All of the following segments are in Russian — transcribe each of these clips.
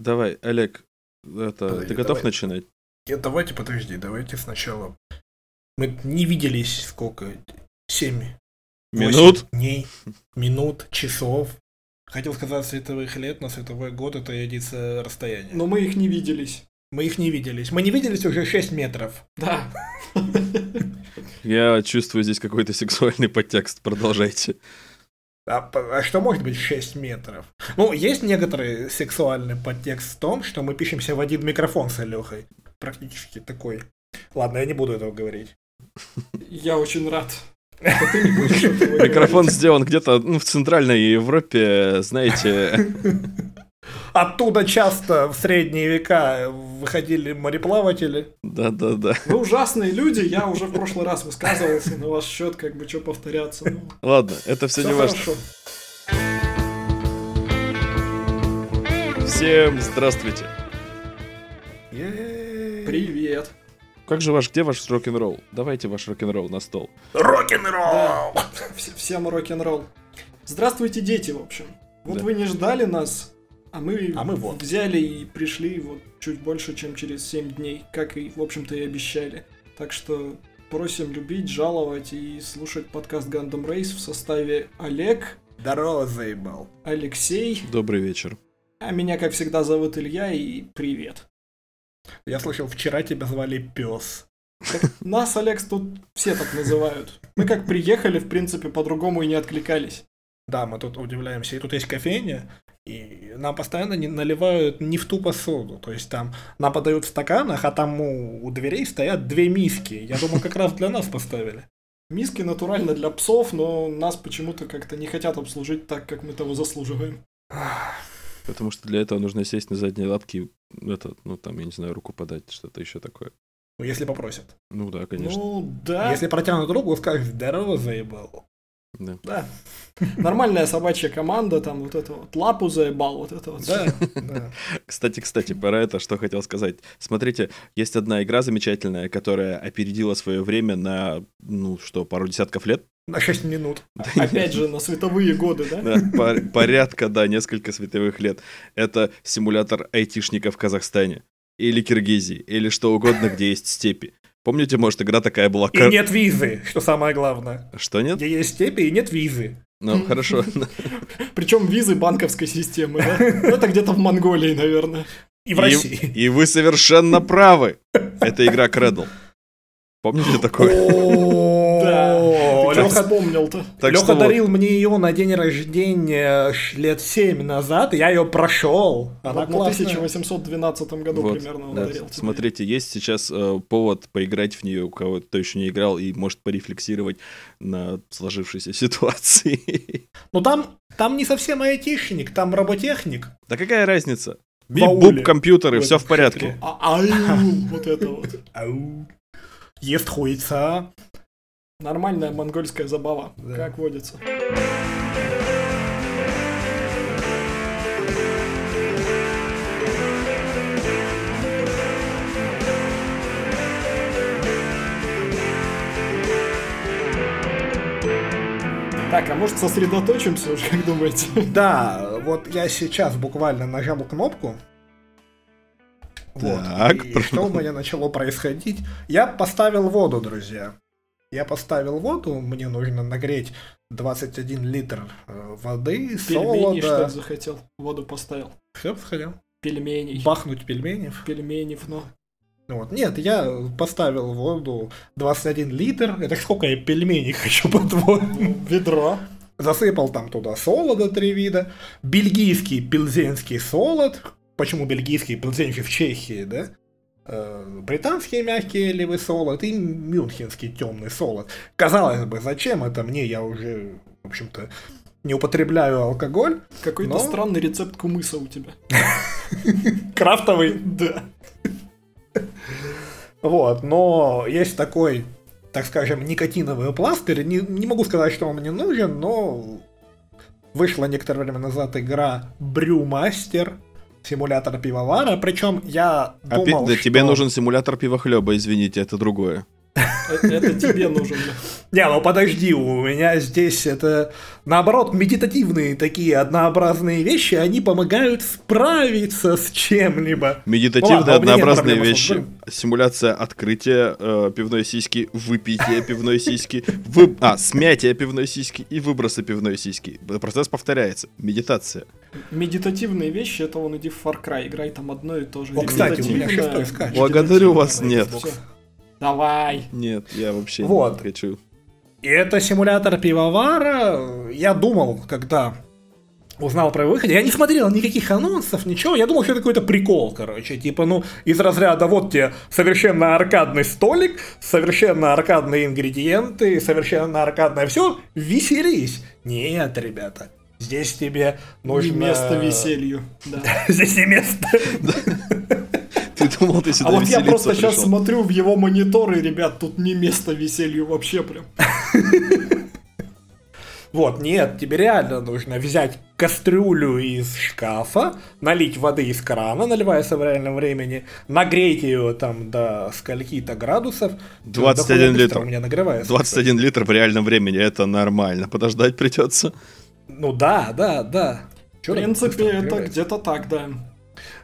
Давай, Олег, это, Подожди, ты готов давай. начинать? Нет, давайте, подожди, давайте сначала. Мы не виделись сколько? Семь. Минут? Дней, минут, часов. Хотел сказать световых лет, но световой год это единица расстояния. Но мы их не виделись. Мы их не виделись. Мы не виделись уже 6 метров. Да. Я чувствую здесь какой-то сексуальный подтекст. Продолжайте. А, а что может быть 6 метров? Ну, есть некоторый сексуальный подтекст в том, что мы пишемся в один микрофон с Алёхой. Практически такой. Ладно, я не буду этого говорить. Я очень рад. Микрофон сделан где-то ну, в Центральной Европе, знаете. Оттуда часто в средние века выходили мореплаватели. Да-да-да. Вы ужасные люди, я уже в прошлый раз высказывался на ваш счет, как бы что повторяться. Ну, Ладно, это все не важно. хорошо. Всем здравствуйте. Привет. Как же ваш, где ваш рок-н-ролл? Давайте ваш рок-н-ролл на стол. Рок-н-ролл! Вс- Всем рок-н-ролл. Здравствуйте, дети, в общем. Вот Да. вы не ждали нас, а мы, А мы вот. взяли и пришли вот чуть больше, чем через 7 дней, как и, в общем-то, и обещали. Так что просим любить, жаловать и слушать подкаст Gundam Race в составе Олег, Здорово, заебал. Алексей, Добрый вечер. а меня, как всегда, зовут Илья, и привет. Я слышал, вчера тебя звали пес. Нас, Алекс, тут все так называют. Мы как приехали, в принципе, по-другому и не откликались. Да, мы тут удивляемся. И тут есть кофейня, и нам постоянно не наливают не в ту посуду. То есть там нам подают в стаканах, а там у, у дверей стоят две миски. Я думаю, как раз для нас поставили. Миски натурально для псов, но нас почему-то как-то не хотят обслужить так, как мы того заслуживаем. Потому что для этого нужно сесть на задние лапки и это, ну там, я не знаю, руку подать, что-то еще такое. Ну, если попросят. Ну да, конечно. Ну, да. Если протянут руку, скажешь, здорово, заебал. Да. Да. Нормальная собачья команда, там вот это вот лапу заебал, вот это вот. Да, да. Кстати, кстати, про это что хотел сказать. Смотрите, есть одна игра замечательная, которая опередила свое время на, ну что, пару десятков лет. На 6 минут. Опять же, на световые годы, да? Да, по- порядка, да, несколько световых лет. Это симулятор айтишника в Казахстане. Или Киргизии, или что угодно, где есть степи. Помните, может, игра такая была? И нет визы, что самое главное. Что нет? Где есть степи и нет визы. Ну, хорошо. Причем визы банковской системы, да? Ну, Это где-то в Монголии, наверное. И в И- России. И вы совершенно правы. Это игра Кредл. Помните такое? О, Лёха что вот. дарил мне ее на день рождения лет 7 назад, и я ее прошел. Она Вот на классная. 1812 году Вот, примерно да. дарил. Смотрите, есть сейчас э, повод поиграть в нее, у кого кто еще не играл, и может порефлексировать на сложившейся ситуации. Ну там, там не совсем айтишник, там роботехник. Да какая разница? В. Бип-буп, компьютеры, В все в порядке. А, ау, вот это вот. Ау. Ест хуйца. Нормальная монгольская забава, Да. как водится. Так, а может сосредоточимся уже, как думаете? Да, вот я сейчас буквально нажал кнопку. Вот. Так, и что у меня начало происходить? Я поставил воду, друзья. Я поставил воду, мне нужно нагреть 21 литр э, воды, Пельмени, что солода. захотел? Воду поставил. Все сходил. Пельменей. Бахнуть пельменев. Пельменей, ну. Вот. Нет, я поставил воду 21 литр. Это сколько я пельменей хочу, по-твоему? Ведро. Засыпал там туда солода три вида. Бельгийский пилзенский солод. Почему бельгийский пилзенский в Чехии, да? Э, Британский мягкий элевый солод и мюнхенский темный солод. Казалось бы, зачем это мне? Я уже, в общем-то, не употребляю алкоголь. Какой-то Но- странный рецепт кумыса у тебя. Крафтовый. Да. Вот, но есть такой, так скажем, никотиновый пластырь. Не, не могу сказать, что он мне нужен, но вышла некоторое время назад игра Брюмастер, симулятор пивовара. Причем я Опять- думал, да, что... тебе нужен симулятор пивохлеба, извините, это другое. Э, Это тебе нужен. Не, ну подожди, у меня здесь это, наоборот, медитативные такие однообразные вещи, они помогают справиться с чем-либо. Медитативные однообразные вещи. Симуляция открытия э, пивной сиськи, выпитие пивной сиськи, а, смятие пивной сиськи и выброса пивной сиськи. Процесс повторяется. Медитация. Медитативные вещи, это он иди в Far Cry, играй там одно и то же. О, кстати, у меня шестой скачет. Благодарю вас, нет. Давай. Нет, я вообще Вот. не хочу. И это симулятор пивовара. Я думал, когда узнал про его выход, я не смотрел никаких анонсов, ничего, я думал, что это какой-то прикол, короче, типа, ну, из разряда, вот тебе совершенно аркадный столик, совершенно аркадные ингредиенты, совершенно аркадное все, веселись. Нет, ребята, здесь тебе нужно... Не место веселью. Да. Здесь не место. Думал, ты сюда А вот я просто сейчас пришел? смотрю в его мониторы, ребят, тут не место веселью вообще прям. Вот, нет, тебе реально нужно взять кастрюлю из шкафа, налить воды из крана, наливаясь в реальном времени, нагреть ее там до скольки-то градусов. 21 Дохуя быстро литр. У меня нагревается. 21 литр в реальном времени, это нормально. Подождать придется. Ну да, да, да. В Чё так принципе, это где-то так, да.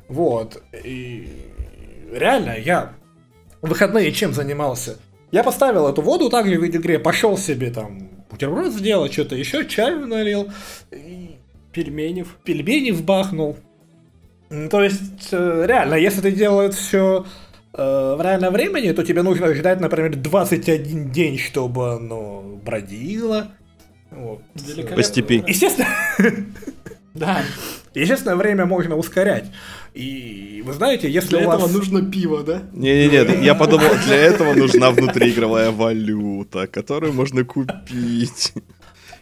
Вот. И реально, я в выходные чем занимался? Я поставил эту воду также в видеоигре, пошел себе там бутерброд сделать, что-то еще, чаю налил. И Пельменев. пельмени вбахнул. То есть, э, реально, если ты делаешь все в реальном времени, то тебе нужно ждать, например, 21 день, чтобы оно бродило. Вот. Великолепно. По степи. Естественно, Да. естественно, время можно ускорять. И вы знаете, если Для у вас... этого нужно пиво, да? Не-не-не, я подумал, для этого нужна внутриигровая валюта, которую можно купить.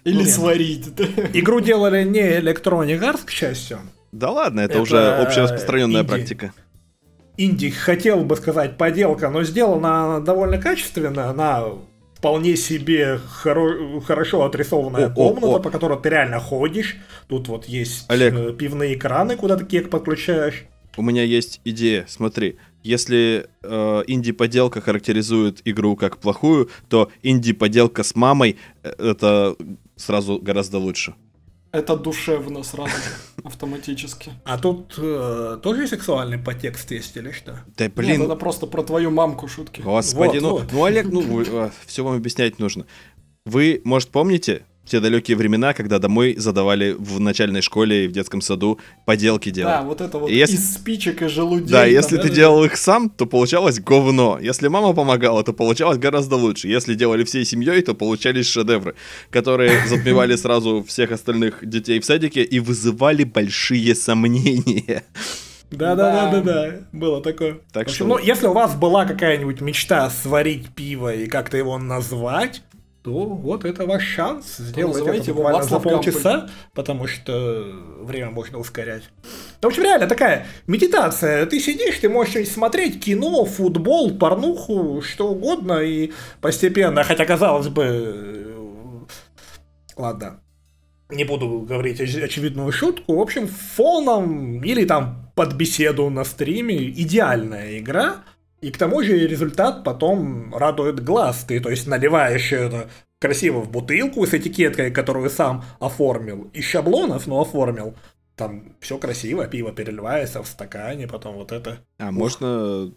Или сварить? Игру делали не Electronic Arts, к счастью. Да ладно, это, Это уже общераспространенная инди. практика. инди, хотел бы сказать, поделка, но сделана она довольно качественно, она вполне себе хоро- хорошо отрисованная О, о, комната, о. по которой ты реально ходишь. Тут вот есть Олег. э, пивные краны, куда ты кек подключаешь. У меня есть идея, смотри. Если э, инди-поделка характеризует игру как плохую, то инди-поделка с мамой э, это сразу гораздо лучше. Это душевно сразу же, автоматически. А тут э, тоже сексуальный подтекст есть или что? Да Нет, блин, это просто про твою мамку шутки. господи, Вот, ну, вот. ну Олег, ну все вам объяснять нужно. Вы, может, помните те далекие времена, когда домой задавали в начальной школе и в детском саду поделки Да, делать? вот это вот Если- из спичек и желудей. Да, там, если ты да, делал их сам, то получалось говно. Если мама помогала, то получалось гораздо лучше. Если делали всей семьей, то получались шедевры, которые затмевали сразу всех остальных детей в садике и вызывали большие сомнения. Да, да, да, да, да, было такое. Так В общем, что- ну, если у вас была какая-нибудь мечта сварить пиво и как-то его назвать, то вот это ваш шанс сделать это его буквально за Вацлав полчаса, потому что время можно ускорять. В общем, реально такая медитация. Ты сидишь, ты можешь смотреть, кино, футбол, порнуху, что угодно, и постепенно, хотя казалось бы, э, ладно, не буду говорить оч- очевидную шутку. В общем, фоном или там под беседу на стриме идеальная игра. И к тому же результат потом радует глаз. Ты, то есть, наливаешь это красиво в бутылку с этикеткой, которую сам оформил. Из шаблонов, но оформил. Там все красиво, пиво переливается в стакане, потом вот это. А можно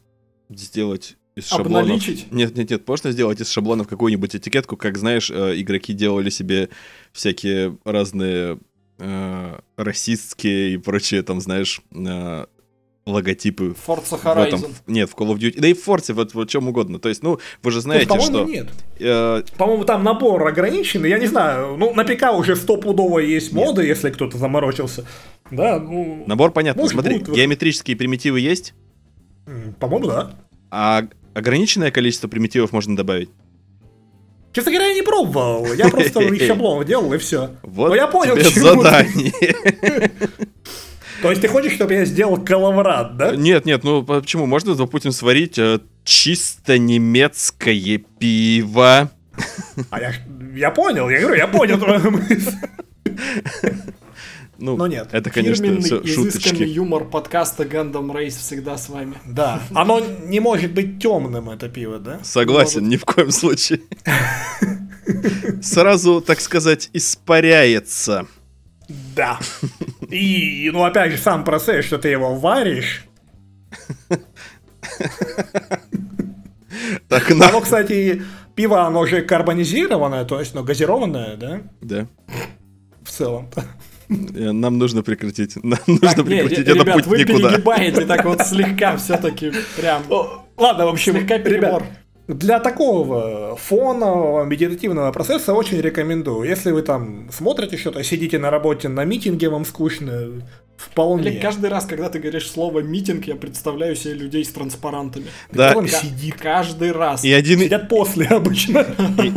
сделать из шаблонов... Обналичить? Нет, нет, нет, можно сделать из шаблонов какую-нибудь этикетку, как, знаешь, э, игроки делали себе всякие разные э, расистские и прочие, там, знаешь, э, логотипы Forza в этом, Horizon. нет, в Call of Duty, да и в Force, вот в чем угодно. То есть, ну, вы же знаете, Тут, по-моему, что... нет. э, По-моему, там набор ограниченный, я не знаю. Ну, на ПК уже стопудово есть моды, если кто-то заморочился. Да, ну... набор понятно. Может, Смотри, будут геометрические примитивы есть, По-моему, да. а ограниченное количество примитивов можно добавить. Честно говоря, я не пробовал. Я просто из шаблонов делал, и все. Вот Ну, я понял, тебе задание. То есть ты хочешь, чтобы я сделал коловрат, да? Нет, нет, ну почему? Можно, допустим, сварить э, чисто немецкое пиво. А я, я понял, я говорю, я понял твою мысль. Ну, Но нет. это, конечно, Фирменный, все шуточки. юмор подкаста Gundam Race всегда с вами. Да. Оно не может быть темным, это пиво, да? Согласен, ни в коем случае. Сразу, так сказать, испаряется. Да. И, ну, опять же, сам процесс, что ты его варишь. Так, на... Оно, кстати, пиво, оно же карбонизированное, то есть, ну, газированное, да? Да. В целом. Э, Нам нужно прекратить. Нам нужно Так, не, прекратить. ре- Это ребят, путь вы никуда. перегибаете так вот слегка все-таки прям. Ладно, в общем, Слегка перебор. ребят, для такого фонового медитативного процесса очень рекомендую. Если вы там смотрите что-то, сидите на работе, на митинге, вам скучно, вполне. Олег, каждый раз, когда ты говоришь слово митинг, я представляю себе людей с транспарантами. Да, Ка- сидит? Каждый раз. и один, и, Сидят после обычно.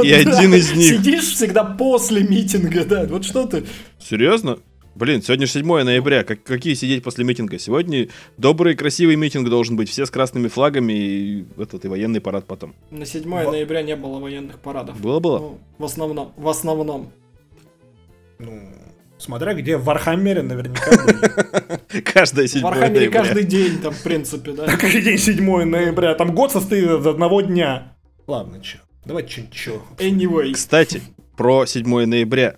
и один из них... Сидишь всегда после митинга, да. Вот что ты. Серьезно? Блин, сегодня же 7 ноября. Как, какие сидеть после митинга? Сегодня добрый, красивый митинг должен быть. Все с красными флагами и этот и военный парад потом. На 7 ноября не было военных парадов. Было-было? Ну, в основном. В основном. Ну, смотря где, в Warhammer е наверняка были. Каждое В 7 Warhammer е ноября. каждый день там, в принципе, да. Каждый день 7 ноября, там год состоит из одного дня. Ладно, чё, давайте что-нибудь чё. Anyway. Кстати, про 7 ноября.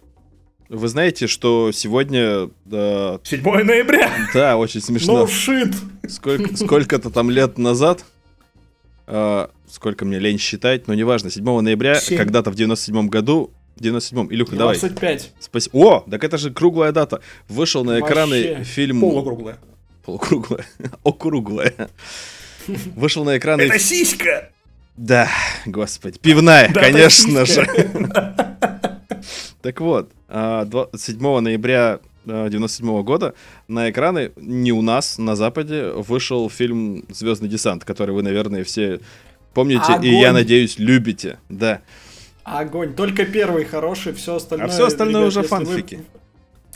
Вы знаете, что сегодня... э, 7 ноября! да, очень смешно. Ну, шит. Сколько, сколько-то там лет назад, э, сколько мне лень считать, но неважно, 7 ноября, Семь. когда-то в 97 году, в 97-м, Илюха, давай. 25. Спасибо. О, так это же круглая дата. Вышел на экраны Вообще. фильм... Полукруглая. Полукруглая. Округлая. Вышел на экраны... Это сиська! Да, господи. Пивная, Да, конечно же. Так вот, а, два- 7 ноября а, 97 года на экраны не у нас, на Западе, вышел фильм «Звездный десант», который вы, наверное, все помните и, я Огонь. надеюсь, любите. Да. Огонь. Только первый хороший, все остальное. А всё остальное ребят, уже если вы- фанфики.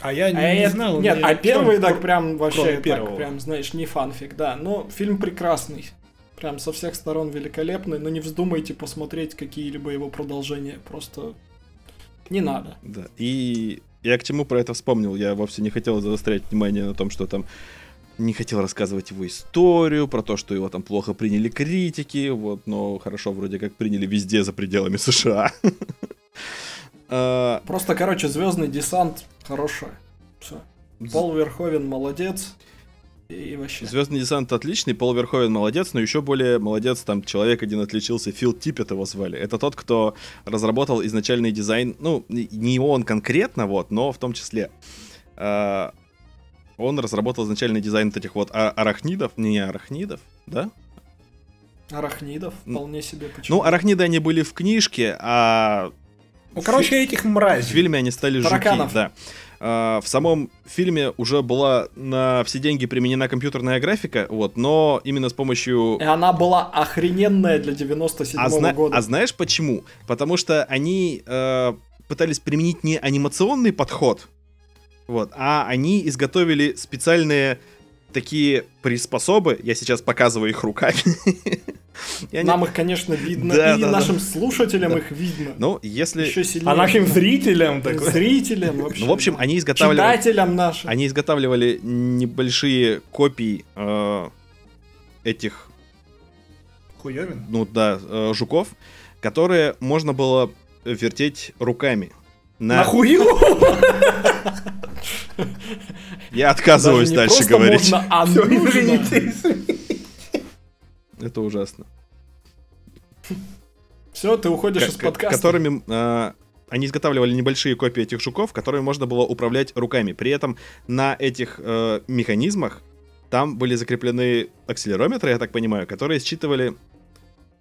А я А не, это- знал. Нет, а первый так прям вообще, так прям, знаешь, не фанфик, да. Но фильм прекрасный. Прям со всех сторон великолепный, но не вздумайте посмотреть какие-либо его продолжения. Просто не надо. Да. И я к чему про это вспомнил. Я вовсе не хотел заострять внимание на том, что там не хотел рассказывать его историю, про то, что его там плохо приняли критики, вот, но хорошо вроде как приняли везде за пределами США. А, Просто, короче, Звездный десант хороший. Все. Пол Верховен молодец. И вообще. Звездный десант отличный, Пол Верховен молодец, но еще более молодец там человек один отличился, Фил Типпет его звали. Это тот, кто разработал изначальный дизайн, ну, не- он конкретно, вот, но в том числе. А, он разработал изначальный дизайн вот этих вот а- арахнидов, не арахнидов, да? Арахнидов вполне себе. Почему? Ну, арахниды они были в книжке, а Ну, короче, этих в мразей. фильме они стали жуки, да. А, в самом фильме уже была на все деньги применена компьютерная графика, вот, но именно с помощью И она была охрененная для 97 А, зна- года. а знаешь почему? Потому что они э, пытались применить не анимационный подход, вот, а они изготовили специальные такие приспособы. Я сейчас показываю их руками. Они- Нам их, конечно, видно, Да, и да, да. нашим слушателям Да. их видно. Ну, если... Еще сильнее. А нашим зрителям так зрителям вообще. Ну, в общем, да. они изготавливали... читателям нашим. Они изготавливали небольшие копии э, этих, Хуёвин. ну да, э, жуков, которые можно было вертеть руками. На... Нахуй? Я отказываюсь дальше говорить. можно, а Всё, извините, извините. Это ужасно. Все, ты уходишь Ко- из подкаста. которыми а, они изготавливали небольшие копии этих жуков, которые можно было управлять руками. При этом на этих э, механизмах там были закреплены акселерометры, я так понимаю, которые считывали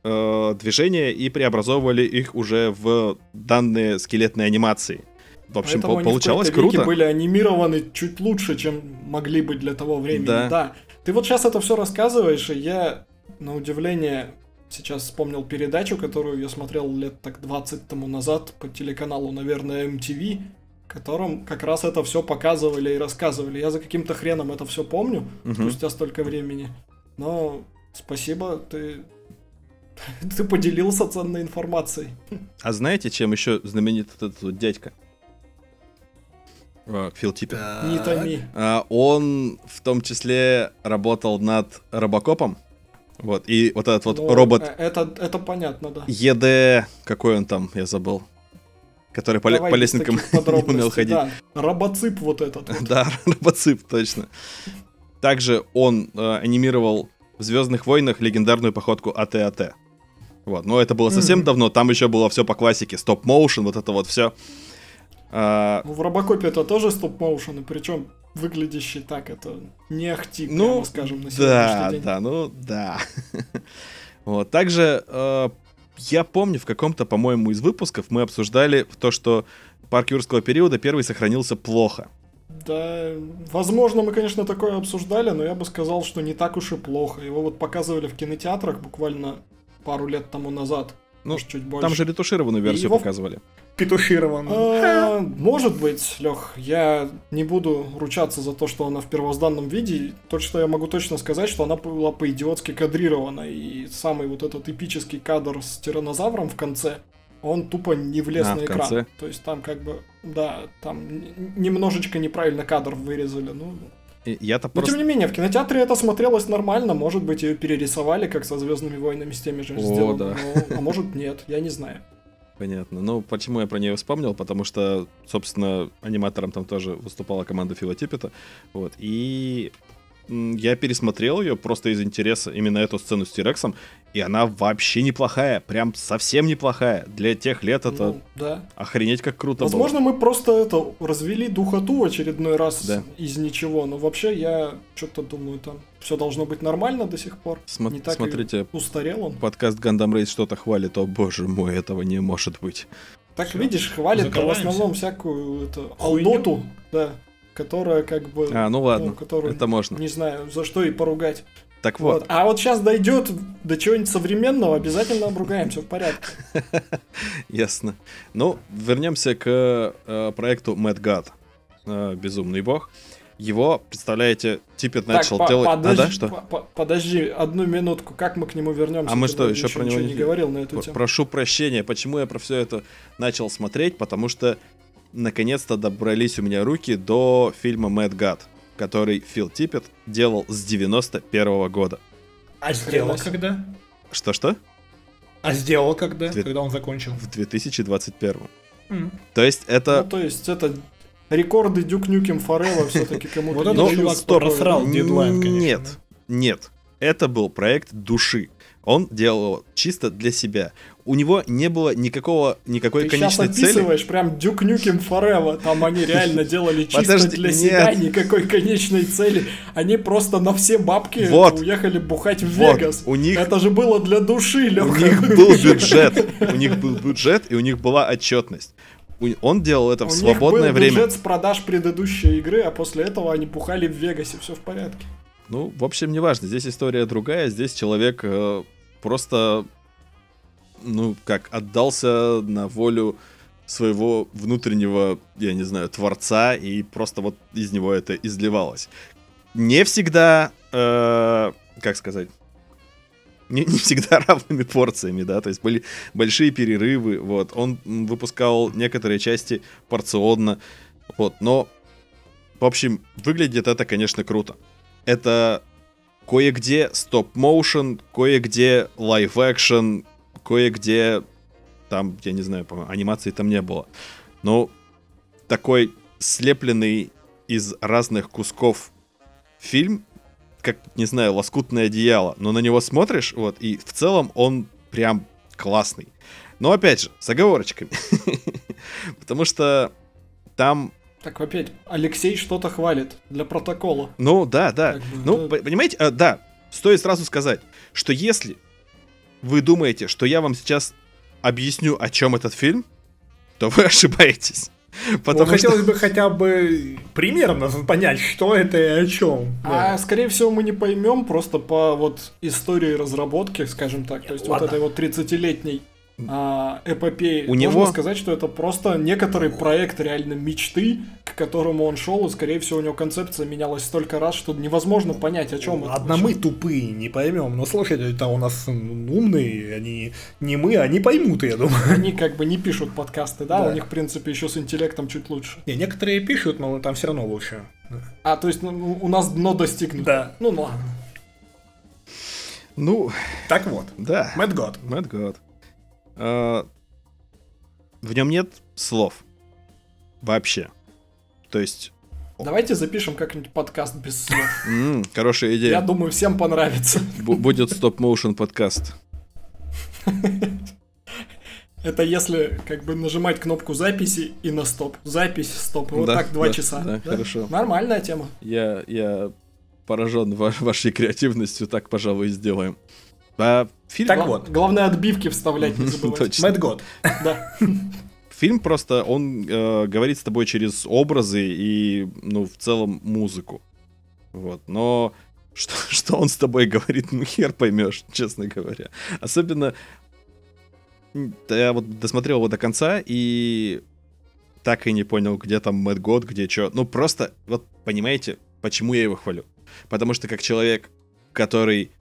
э, движения и преобразовывали их уже в данные скелетной анимации. В общем, Поэтому по- они получалось веке круто. были анимированы чуть лучше, чем могли быть для того времени. Да. Да. Ты вот сейчас это все рассказываешь, и я, на удивление, сейчас вспомнил передачу, которую я смотрел лет так 20 тому назад по телеканалу, наверное, MTV, в котором как раз это все показывали и рассказывали. Я за каким-то хреном это все помню, Мгм. спустя столько времени. Но спасибо, ты... Ты поделился ценной информацией. А знаете, чем еще знаменит этот вот дядька? Фил Типпет. Не томи. А, Он в том числе работал над Робокопом. Вот, и вот этот вот Ну, робот э, Это, это понятно, да. ЕД, какой он там, я забыл. Который по, Давай по лестникам не умел ходить. да. Робоцип вот этот. вот. Да, робоцип, точно. Также он э, анимировал в Звездных войнах легендарную походку АТ-АТ. Вот, но это было совсем давно, там еще было все по классике, стоп-моушен, вот это вот все. Ну, в Робокопе это тоже стоп-моушен, и причем выглядящий так, это не ахти, ну, прямо скажем, на да, сегодняшний день. да, ну, да. вот, также э, я помню в каком-то, по-моему, из выпусков мы обсуждали то, что парк юрского периода первый сохранился плохо. Да, возможно, мы, конечно, такое обсуждали, но я бы сказал, что не так уж и плохо. Его вот показывали в кинотеатрах буквально пару лет тому назад. Ну, может, чуть больше. Там же ретушированную версию его- показывали. Петуширован. А, Может быть, Лех, я не буду ручаться за то, что она в первозданном виде. То, что я могу точно сказать, что она была по-идиотски кадрирована. И самый вот этот эпический кадр с тиранозавром в конце, он тупо не влез А, на экран. конце? То есть там как бы, да, там немножечко неправильно кадр вырезали. Ну, Я-то но просто... тем не менее, в кинотеатре это смотрелось нормально. Может быть, ее перерисовали, как со Звездными войнами с теми же О, сделано. да. но- а может нет, я не знаю. Понятно. Ну, почему я про нее вспомнил? Потому что, собственно, аниматором там тоже выступала команда Фила. Вот. И я пересмотрел ее просто из интереса, именно эту сцену с Тирексом, и она вообще неплохая, прям совсем неплохая. Для тех лет это Ну, да. охренеть как круто Возможно, мы просто это развели духоту в очередной раз Да. из ничего, но вообще я что-то думаю, там все должно быть нормально до сих пор. было. Смо- не так и Смотрите, Устарел он. подкаст Гандам Рейс что-то хвалит, о боже мой, этого не может быть. Так Всё. видишь, хвалит в основном всякую это, алдоту, да, которая как бы, А, ну ладно, которую это можно. не знаю, за что и поругать. Так Вот. вот, А вот сейчас дойдет до чего-нибудь современного, обязательно обругаем, все в порядке. Ясно. Ну, вернемся к э, проекту Mad God. э, Безумный бог. Его, представляете, Типпет начал по- делать... А, подожди, да, что? по- по- подожди одну минутку, как мы к нему вернемся? А мы что, еще про него не- не говорил на эту тему. Прошу прощения, почему я про все это начал смотреть, потому что наконец-то добрались у меня руки до фильма Mad God, который Фил Типпет делал с 91 года. А сделал когда? Что-что? А сделал когда? Две- Когда он закончил? В 2021. М. То есть Ну, это... то есть это рекорды Дюк Нюкем Форелла все-таки кому-то Вот Ну, дают чувак просрал дедлайн, конечно. Нет, нет. Это был проект души. Он делал чисто для себя. У него не было никакого, никакой Ты сейчас конечной цели. описываешь прям Дюк Нюкем Форелла. Там они реально делали чисто Подожди, для нет. себя, никакой конечной цели. Они просто на все бабки Вот. уехали бухать в Вот, Вегас. у них Это же было для души, У Леха. них был бюджет. У них был бюджет, и у них была отчетность. У- Он делал это в У них свободное был время. бюджет с продаж предыдущей игры, а после этого они бухали в Вегасе, все в порядке. Ну, в общем, неважно. Здесь история другая. Здесь человек э, просто, ну, как, отдался на волю своего внутреннего, я не знаю, творца, и просто вот из него это изливалось. Не всегда, э, как сказать, не, не всегда равными порциями, да, то есть были большие перерывы, вот, он выпускал некоторые части порционно, вот, но, в общем, выглядит это, конечно, круто. Это кое-где stop-motion, кое-где live-action, кое-где там, я не знаю, анимации там не было. Но такой слепленный из разных кусков фильм, как, не знаю, лоскутное одеяло, но на него смотришь, вот, и в целом он прям классный. Но опять же, с оговорочками. Потому что там, Так опять, Алексей что-то хвалит для протокола. ну да, да. Как бы, Ну, да. понимаете, а, да, стоит сразу сказать, что если вы думаете, что я вам сейчас объясню, о чем этот фильм, то вы ошибаетесь. Ну, Потому что... хотелось бы хотя бы примерно понять, что это и о чем. А, скорее всего, мы не поймем просто по вот истории разработки, скажем так. То есть Ладно. вот этой вот 30-летней а, эпопеи. У Можно него- сказать, что это просто некоторый проект реально мечты, к которому он шел, и, скорее всего, у него концепция менялась столько раз, что невозможно понять, о чем это. Одна мы тупые, не поймем. Но слушатели-то у нас умные, они не мы, они поймут, я думаю. Они как бы не пишут подкасты, да? Да. У них, в принципе, еще с интеллектом чуть лучше. Не, некоторые пишут, но там все равно лучше. А, то есть ну, у нас дно достигнуто. Да. Ну ладно. Ну, Так вот, да. Мэтт Год. Мэтт Год. А, В нем нет слов. Вообще. То есть, Давайте запишем как-нибудь подкаст без слов. хорошая Я идея. думаю, всем понравится. Бу- Будет стоп-моушен подкаст. Это если как бы нажимать кнопку записи и на стоп. Запись, стоп. Вот Да, так два да, часа. да, хорошо. Нормальная тема. Я, я поражен ва- вашей креативностью, так, пожалуй, и сделаем. А фильм, Так вот. Главное отбивки вставлять не забывайте. Точно. Мэтт Год. Да. фильм просто, он э, говорит с тобой через образы и, ну, в целом, музыку. Вот, но что, что он с тобой говорит, ну, хер поймешь, честно говоря. Особенно, я вот досмотрел его до конца и так и не понял, где там Мэтт Год, где что. Ну, просто, вот, понимаете, почему я его хвалю? Потому что как человек, который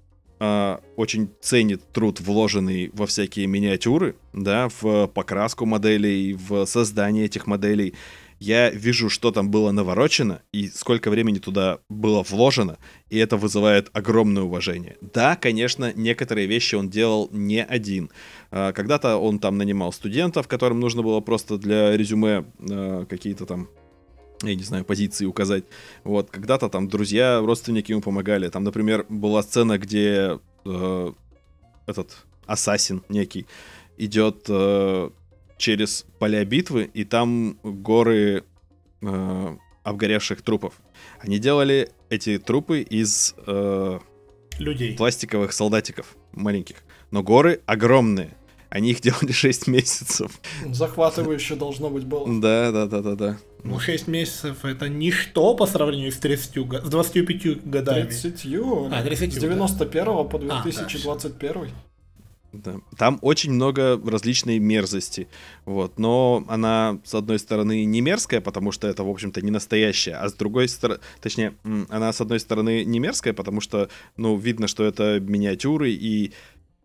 а, очень ценит труд, вложенный во всякие миниатюры, да, в покраску моделей, в создание этих моделей. Я вижу, что там было наворочено и сколько времени туда было вложено, и это вызывает огромное уважение. Да, конечно, некоторые вещи он делал не один. А, Когда-то он там нанимал студентов, которым нужно было просто для резюме а, какие-то там я не знаю, позиции указать. Вот, когда-то там друзья, родственники ему помогали. Там, например, была сцена, где э, этот ассасин некий идет э, через поля битвы, и там горы э, обгоревших трупов. Они делали эти трупы из э, Людей. пластиковых солдатиков маленьких. Но горы огромные. Они их делали 6 месяцев. Захватывающе должно быть было. Да, да, да, да, да. Ну, 6 месяцев это ничто по сравнению с 30, го- с 25 годами. 30 А, 30, С 91 по А, да, 2021. Да. Там очень много различной мерзости, вот. Но она, с одной стороны, не мерзкая, потому что это, в общем-то, не настоящая, а с другой стороны, точнее, она, с одной стороны, не мерзкая, потому что, ну, видно, что это миниатюры и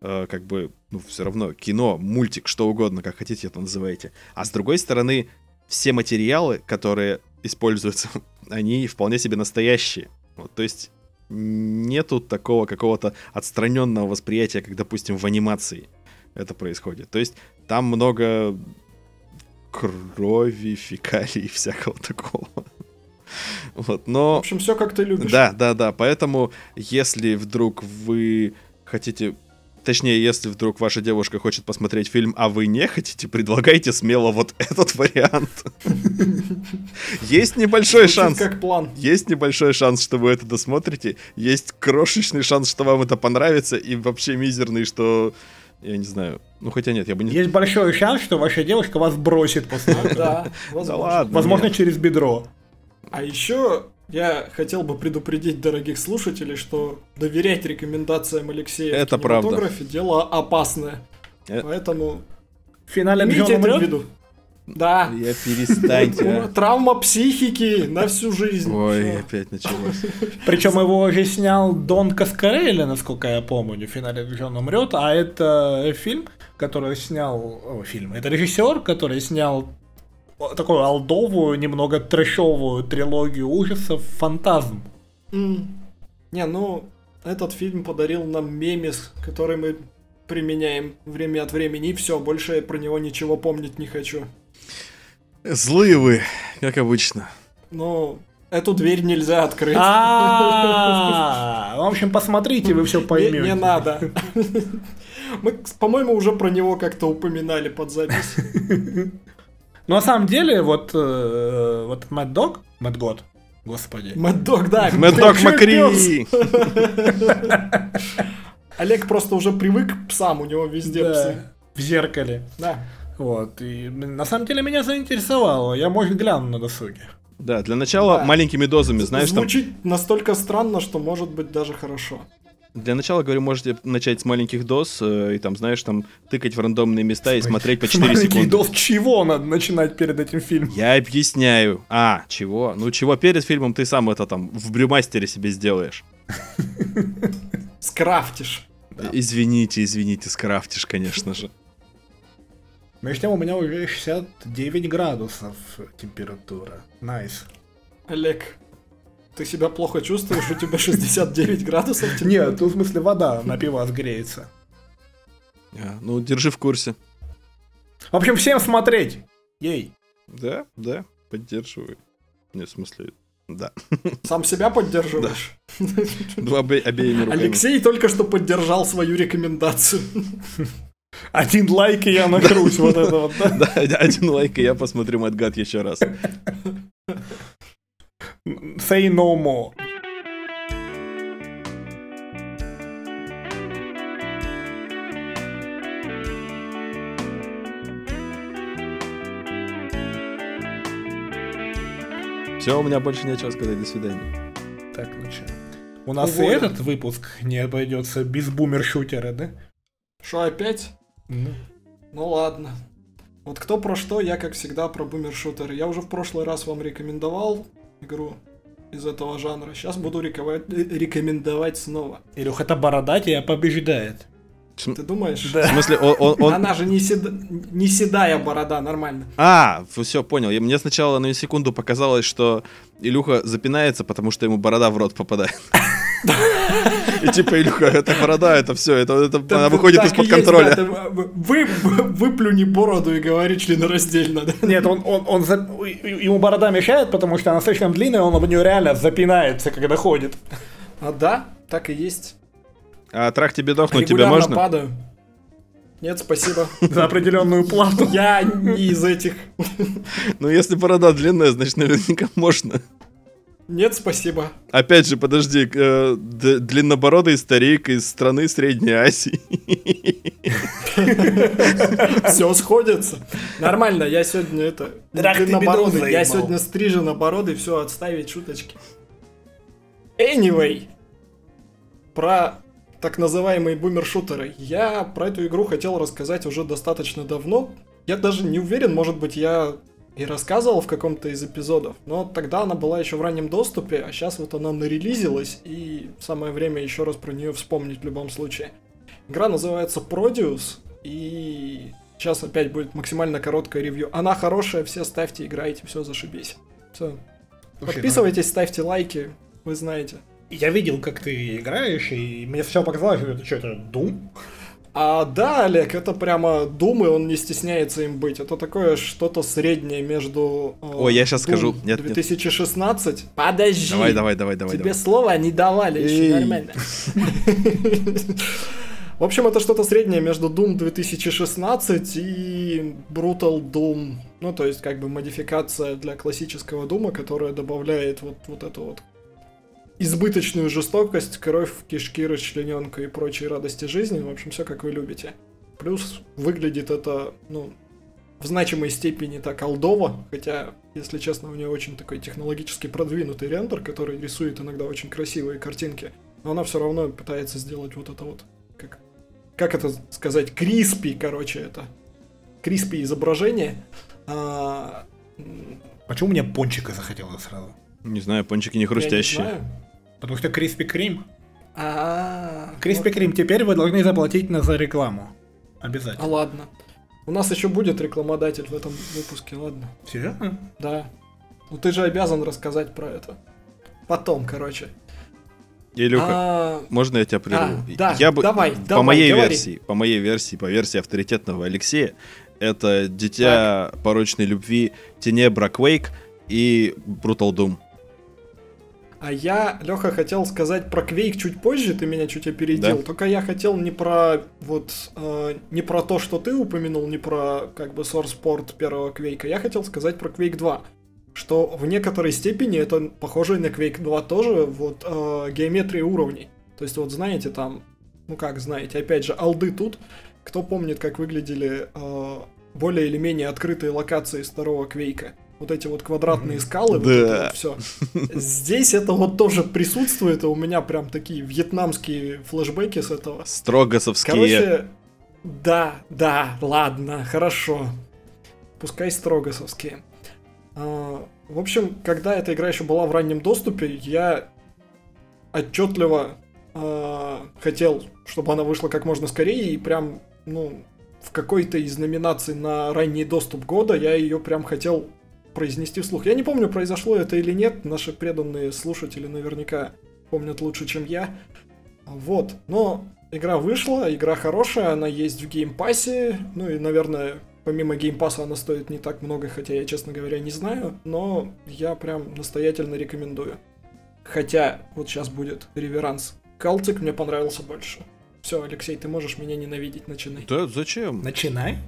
э, как бы, ну, все равно кино, мультик, что угодно, как хотите это называйте. А с другой стороны, все материалы, которые используются, они вполне себе настоящие. Вот, то есть нету такого какого-то отстраненного восприятия, как, допустим, в анимации это происходит. То есть там много крови, фекалий и всякого такого. Вот, В но... общем, все как ты любишь. Да, да, да. Поэтому, если вдруг вы хотите. Точнее, если вдруг ваша девушка хочет посмотреть фильм, а вы не хотите, предлагайте смело вот этот вариант. Есть небольшой шанс. как план. Есть небольшой шанс, что вы это досмотрите. Есть крошечный шанс, что вам это понравится. И вообще мизерный, что... Я не знаю. Ну, хотя нет, я бы не... Есть большой шанс, что ваша девушка вас бросит после этого. Да, возможно. ладно. Возможно, через бедро. А еще я хотел бы предупредить дорогих слушателей, что доверять рекомендациям Алексея Это в правда. кинематографе дело опасное. Э. Поэтому В финале имейте Джон это в умрет. виду. Да. Я перестаньте, а. Травма психики на всю жизнь. Ой, Всё. опять началось. Причем его уже снял Дон Каскарелли, насколько я помню, в финале Джон умрет. А это фильм, который снял... о, фильм. Это режиссер, который снял такую алдовую, немного трэшовую трилогию ужасов «Фантазм». М. Не, ну, этот фильм подарил нам мемис, который мы применяем время от времени, и все, больше я про него ничего помнить не хочу. Злые вы, как обычно. Но эту дверь нельзя открыть. А, В общем, посмотрите, вы все поймете. не надо. Мы, по-моему, уже про него как-то упоминали под запись. Ну, на самом деле, вот, э, вот Мэтт Дог, Мэтт Год, господи. Мэддог, да. Мэддок большой Макри! Олег просто уже привык к псам, у него везде Да, псы. в зеркале. Да. Вот, и на самом деле меня заинтересовало. Я, может, гляну на досуге. Да, для начала Да. маленькими дозами, знаешь, там... Звучит настолько странно, что может быть даже хорошо. Для начала, говорю, можете начать с маленьких доз э, и там, знаешь, там тыкать в рандомные места и смотреть по 4 Маленький секунды. доз чего надо начинать перед этим фильмом? Я объясняю. А, чего? Ну, чего перед фильмом ты сам это там в Brewmaster е себе сделаешь. Скрафтишь. Извините, извините, скрафтишь, конечно же. Между тем у меня уже 69 градусов температура. Nice. Олег, ты себя плохо чувствуешь? У тебя 69 градусов? Нет, тут в смысле вода на пивас греется. А, ну, держи в курсе. В общем, всем смотреть! Ей! Да, да, поддерживаю. Не, в смысле, да. Сам себя поддерживаешь? Два обе- обеими руками. Алексей только что поддержал свою рекомендацию. Один лайк и я накрусь вот это вот, да? Да, один лайк, и я посмотрю Мэтгад еще раз. Say no more. Все, у меня больше нечего сказать. До свидания. Так, ну чё. У нас и Уволен. этот выпуск не обойдется без бумер-шутера, да? Что, опять? Ну. Ну ладно. Вот кто про что, я как всегда про бумер-шутеры. Я уже в прошлый раз вам рекомендовал игру из этого жанра. Сейчас буду э, рекомендовать снова. Илюх, это бородатия побеждает. Ты думаешь? В смысле, он... он- он- Она же не, седа- не седая борода, нормально. А, все, понял. Я- Мне сначала на секунду показалось, что Илюха запинается, потому что ему борода в рот попадает. И типа, Илюха, это борода, это все, это, это она выходит из-под есть, контроля. да, ты вы, выплюни бороду и говори членораздельно. Да? Нет, он, он, он за- ему борода мешает, потому что она слишком длинная, он об нее реально запинается, когда ходит. А да, так и есть. А трах тебе дохнуть тебе можно? падаю. Нет, спасибо. За определенную плату. Я не из этих. Ну, если борода длинная, значит, наверняка можно. Нет, спасибо. Опять же, подожди, э, длиннобородый старик из страны Средней Азии. Все сходится. Нормально, я сегодня это... Длиннобородый. Я сегодня стриженобородый, все, отставить шуточки. Anyway. Про так называемые бумер-шутеры. Я про эту игру хотел рассказать уже достаточно давно. Я даже не уверен, может быть, я и рассказывал в каком-то из эпизодов, но тогда она была еще в раннем доступе, а сейчас вот она нарелизилась, и самое время еще раз про нее вспомнить в любом случае. Игра называется Produce, и сейчас опять будет максимально короткое ревью. Она хорошая, все ставьте, играйте, все, зашибись. Все. Слушай, Подписывайтесь, ставьте лайки, вы знаете. Я видел, как ты играешь, и мне все показалось, что это что, это Doom? А да, Олег, это прямо и он не стесняется им быть. Это такое что-то среднее между... э, Ой, я щас Doom скажу. Нет, нет. 2016. Подожди. Давай, давай, давай, давай. Тебе давай. слова не давали еще Эй. нормально. В общем, это что-то среднее между Doom 2016 и Brutal Doom. Ну, то есть, как бы модификация для классического Дума, которая добавляет вот, вот эту вот избыточную жестокость, кровь, кишки, расчлененка и прочие радости жизни. В общем, все как вы любите. Плюс выглядит это, ну, в значимой степени так олдово, хотя, если честно, у нее очень такой технологически продвинутый рендер, который рисует иногда очень красивые картинки, но она все равно пытается сделать вот это вот, как, как это сказать, криспи, короче, это, криспи изображение. А, Почему мне пончика захотелось сразу? Не знаю, пончики не я не хрустящие. знаю. Потому что Криспи Крим. А, Криспи. Крим, теперь вы должны заплатить на за рекламу. А Обязательно. ладно. У нас еще будет рекламодатель в этом выпуске, ладно. Серьезно? Да. Ну ты же обязан рассказать про это. Потом, короче. Илюха, А, можно я тебя прерву? А, да, я бы, давай, по давай, моей говори. версии, по моей версии, по версии авторитетного Алексея, это Дитя порочной любви, Тенебра Quake и Brutal Doom. А я, Леха, хотел сказать про Quake чуть позже, ты меня чуть опередил. Да. Только я хотел не про вот э, не про то, что ты упомянул, не про как бы Sourceport первого Quake. Я хотел сказать про Quake 2. Что в некоторой степени это похоже на Quake 2 тоже, вот э, геометрия уровней. То есть вот знаете там, ну как знаете, опять же, алды тут. Кто помнит, как выглядели э, более или менее открытые локации старого Квейка? Вот эти вот квадратные скалы, вот Да. это вот все. Здесь это вот тоже присутствует, и у меня прям такие вьетнамские флешбеки с этого. Строгосовские. Короче, да, да, ладно, хорошо. Пускай строгосовские. А, в общем, когда эта игра еще была в раннем доступе, я отчетливо а, хотел, чтобы она вышла как можно скорее, и прям, ну, в какой-то из номинаций на ранний доступ года я ее прям хотел произнести вслух. Я не помню, произошло это или нет, наши преданные слушатели наверняка помнят лучше, чем я. Вот, но игра вышла, игра хорошая, она есть в Game Pass е, ну и, наверное, помимо геймпасса она стоит не так много, хотя я, честно говоря, не знаю, но я прям настоятельно рекомендую. Хотя, вот сейчас будет реверанс. Калтик мне понравился больше. Все, Алексей, ты можешь меня ненавидеть, начинай. Да зачем? Начинай.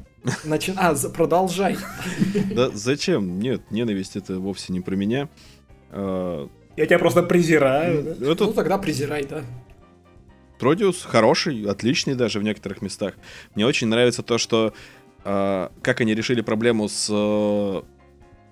Начи... А, за- продолжай. Да зачем? Нет, ненависть это вовсе не про меня. А, Я тебя просто презираю. да? Ну Этот тогда презирай, да. Тродиус хороший, отличный даже в некоторых местах. Мне очень нравится то, что а, как они решили проблему с э,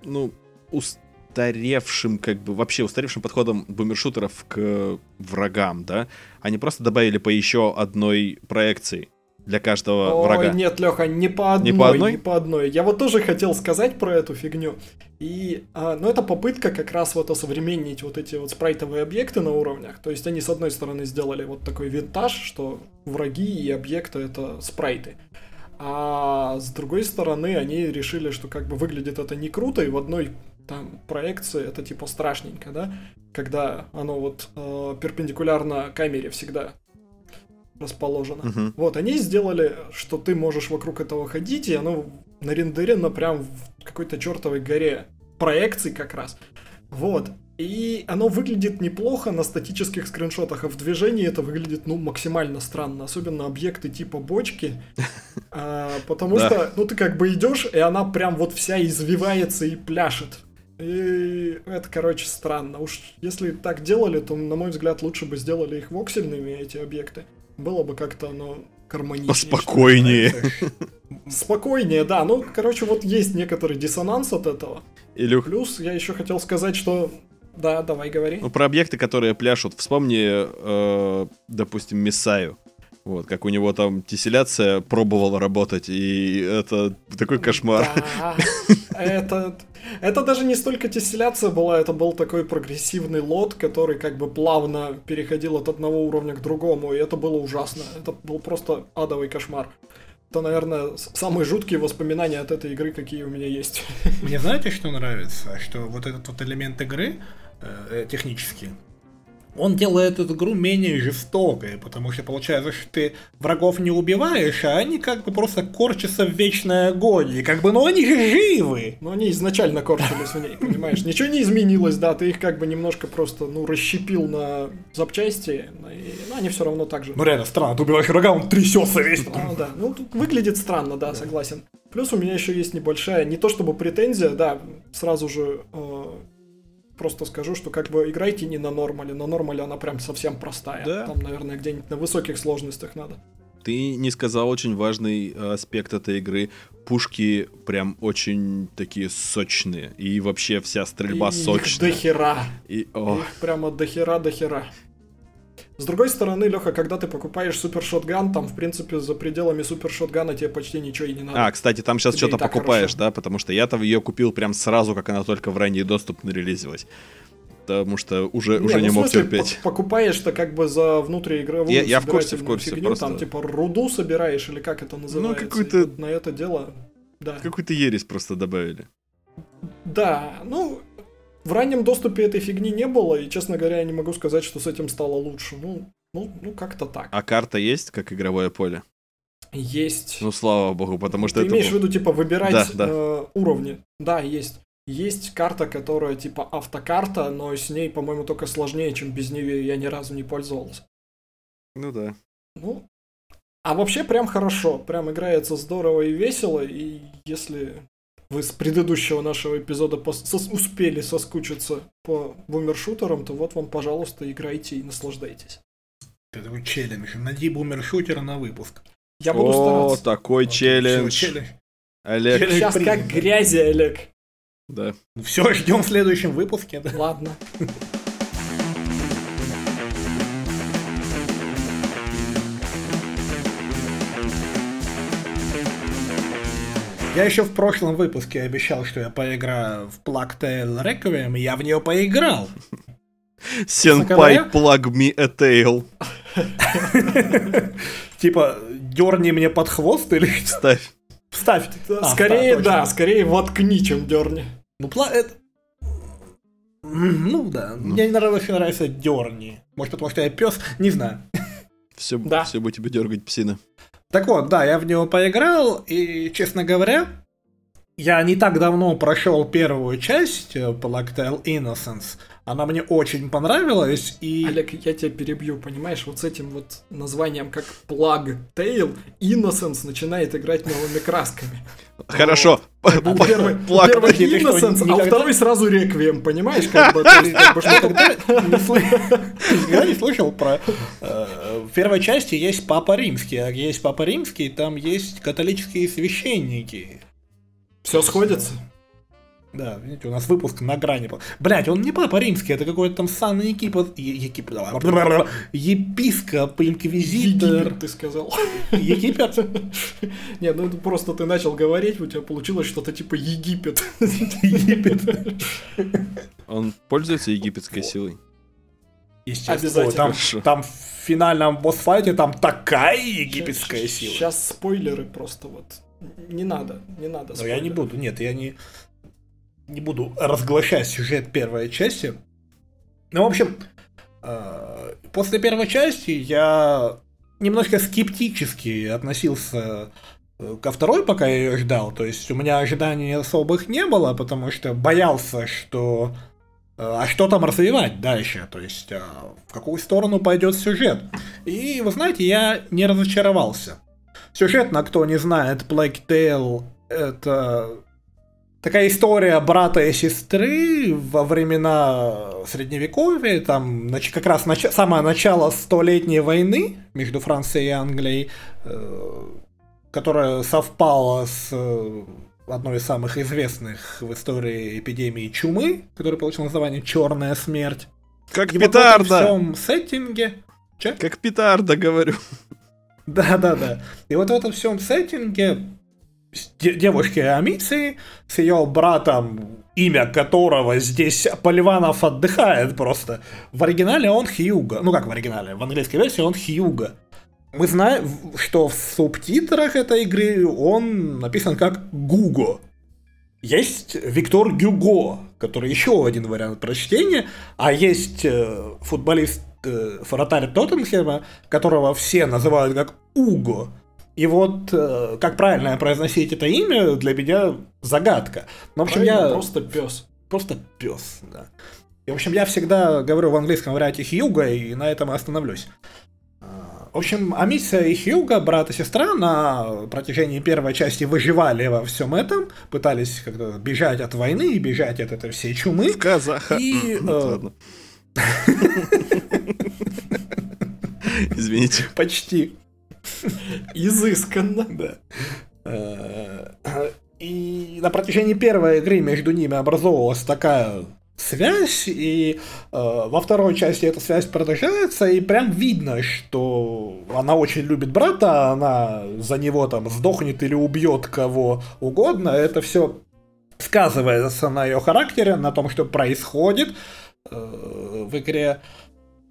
ну устаревшим, как бы вообще устаревшим подходом бумершутеров к врагам, да? Они просто добавили по еще одной проекции для каждого Ой, врага. нет, Леха, не по одной, Не по одной? не по одной. Я вот тоже хотел сказать про эту фигню. И, а, ну, это попытка как раз вот осовременить вот эти вот спрайтовые объекты на уровнях. То есть они, с одной стороны, сделали вот такой винтаж, что враги и объекты — это спрайты. А с другой стороны, они решили, что как бы выглядит это не круто, и в одной там проекции это типа страшненько, да? Когда оно вот э, перпендикулярно камере всегда расположено. Мгм. Вот, они сделали, что ты можешь вокруг этого ходить, и оно нарендерено прям в какой-то чертовой горе проекций как раз. Вот. И оно выглядит неплохо на статических скриншотах, а в движении это выглядит, ну, максимально странно. Особенно объекты типа бочки. А, потому Да. что, ну, ты как бы идешь, и она прям вот вся извивается и пляшет. И это, короче, странно. Уж если так делали, то, на мой взгляд, лучше бы сделали их воксельными, эти объекты. Было бы как-то оно гармоничнее. Поспокойнее. Спокойнее, да. Ну, короче, вот есть некоторый диссонанс от этого. Илюх, Плюс я еще хотел сказать, что... Да, давай говори. ну про объекты, которые пляшут, вспомни, э, допустим, Мессаю. Вот, как у него там тесселяция пробовала работать, и это такой кошмар. Да, это, это даже не столько тесселяция была, это был такой прогрессивный лот, который как бы плавно переходил от одного уровня к другому, и это было ужасно. Это был просто адовый кошмар. Это, наверное, самые жуткие воспоминания от этой игры, какие у меня есть. Мне знаете, что нравится? Что вот этот вот элемент игры э, технический, он делает эту игру менее жестокой, потому что получается, что ты врагов не убиваешь, а они как бы просто корчатся в вечной агонии. Как бы, ну они же живы! Но они изначально корчились в ней, понимаешь? Ничего не изменилось, да, ты их как бы немножко просто, ну, расщепил на запчасти, и ну, они все равно так же. Ну реально странно, ты убиваешь врага, он трясется весь. Ну да, ну тут выглядит странно, да, согласен. Плюс у меня еще есть небольшая, не то чтобы претензия, да, сразу же э, просто скажу, что как бы играйте не на нормале, на нормале она прям совсем простая. Да. Там, наверное, где-нибудь на высоких сложностях надо. Ты не сказал очень важный э, аспект этой игры. Пушки прям очень такие сочные. И вообще вся стрельба И Их сочная. до хера. И, о, Их прямо до хера, до хера. С другой стороны, Леха, когда ты покупаешь супер шотган, там, в принципе, за пределами супер шотгана тебе почти ничего и не надо. А, кстати, там сейчас что-то покупаешь, хорошо. да? Потому что я-то ее купил прям сразу, как она только в ранний доступ нарелизилась. Потому что уже, уже ну, не мог смысле, терпеть. по- покупаешь-то как бы за внутриигровую Я- я в курсе, в курсе, фигню, просто- там типа руду собираешь или как это называется. какую-то- и вот на это дело, да. Какую-то ересь просто добавили. Да, ну, в раннем доступе этой фигни не было, и, честно говоря, я не могу сказать, что с этим стало лучше. Ну, ну, ну как-то так. А карта есть, как игровое поле? Есть. Ну, слава богу, потому что Ты это... имеешь в виду, типа, выбирать Да, да. э, уровни? Да, есть. Есть карта, которая типа автокарта, но с ней, по-моему, только сложнее, чем без нее я ни разу не пользовался. Ну да. Ну, а вообще прям хорошо, прям играется здорово и весело, и если вы с предыдущего нашего эпизода пос- сос- успели соскучиться по бумершутерам, то вот вам, пожалуйста, играйте и наслаждайтесь. Это такой челлендж. Найди бумер-шутера на выпуск. Я буду О, стараться. такой Вот, челлендж. всё, челлендж. Олег, Челлендж Сейчас как принят. грязи, Олег. Да. Все, ждем в следующем выпуске. Да. Ладно. Я еще в прошлом выпуске обещал, что я поиграю в Plague Tale Requiem, и я в нее поиграл. Сенпай, plug me a tail. Типа, дерни мне под хвост или Ставь. Ставь. А, скорее, да, скорее воткни, чем дерни. Ну, пла... это- Ну да, мне не нравится, нравится дерни. Может, потому что я пес, не знаю. Все, Да. все будет тебе дергать псина. Так вот, да, я в него поиграл, и, честно говоря, я не так давно прошел первую часть э, Plague Tale Innocence. Она мне очень понравилась, и... Олег, я тебя перебью, понимаешь, вот с этим вот названием как Plug Tail, Innocence начинает играть новыми красками. Хорошо. Первый, Innocence, а второй сразу Реквием, понимаешь? Как бы, Никогда не слышал про... э, В первой части есть Папа Римский, а есть Папа Римский, там есть католические священники. Все сходится. Да, видите, у нас выпуск на грани. Блять, он не Папа Римский, это какой-то там Сан Египет... Египет... Епископ, инквизитор... Египет, ты сказал. Египет? Не, ну это просто ты начал говорить, у тебя получилось что-то типа Египет. Египет. Он пользуется египетской силой. Обязательно. Там, там в финальном босс-файте там такая египетская сила. Сейчас спойлеры просто вот. Не надо, не надо. Но я не буду, нет, я не, не буду разглашать сюжет первой части. Ну, в общем, э, после первой части я немножко скептически относился э, ко второй, пока я ее ждал. То есть у меня ожиданий особых не было, потому что боялся, что... э, А что там развивать дальше? То есть, в какую сторону пойдет сюжет? И, вы знаете, я не разочаровался. Сюжетно, кто не знает, Plague Tale это такая история брата и сестры во времена средневековья, там как раз нач- самое начало столетней войны между Францией и Англией, э, которая совпала с э, одной из самых известных в истории эпидемий чумы, которая получила название Черная смерть. Как И вот в этом петарда! всем сеттинге... Че? Как петарда, говорю. Да, да, да. И вот в этом всем сеттинге девушки Амиции с ее братом, имя которого здесь Поливанов отдыхает просто. В оригинале он Хьюга. Ну как в оригинале? В английской версии он Хьюга. Мы знаем, что в субтитрах этой игры он написан как Гуго. Есть Виктор Гюго, который еще один вариант прочтения, а есть э, футболист э, вратарь Тоттенхема, которого все называют как Уго. И вот э, как правильно произносить это имя для меня загадка. Ну, в общем, Правильно, я просто пес. просто пес, да. И, в общем, я всегда говорю в английском варианте Хьюга, и на этом остановлюсь. А, В общем, Амисия и Хьюга, брат и сестра, на протяжении первой части выживали во всем этом, пытались как-то бежать от войны и бежать от этой всей чумы. Казаха. И, э, ладно. Извините. Почти. Изысканно. Да. Э, И на протяжении первой игры между ними образовывалась такая связь, и э, во второй части эта связь продолжается, и прям видно, что она очень любит брата, она за него там сдохнет или убьет кого угодно, это все сказывается на ее характере, на том, что происходит э, в игре,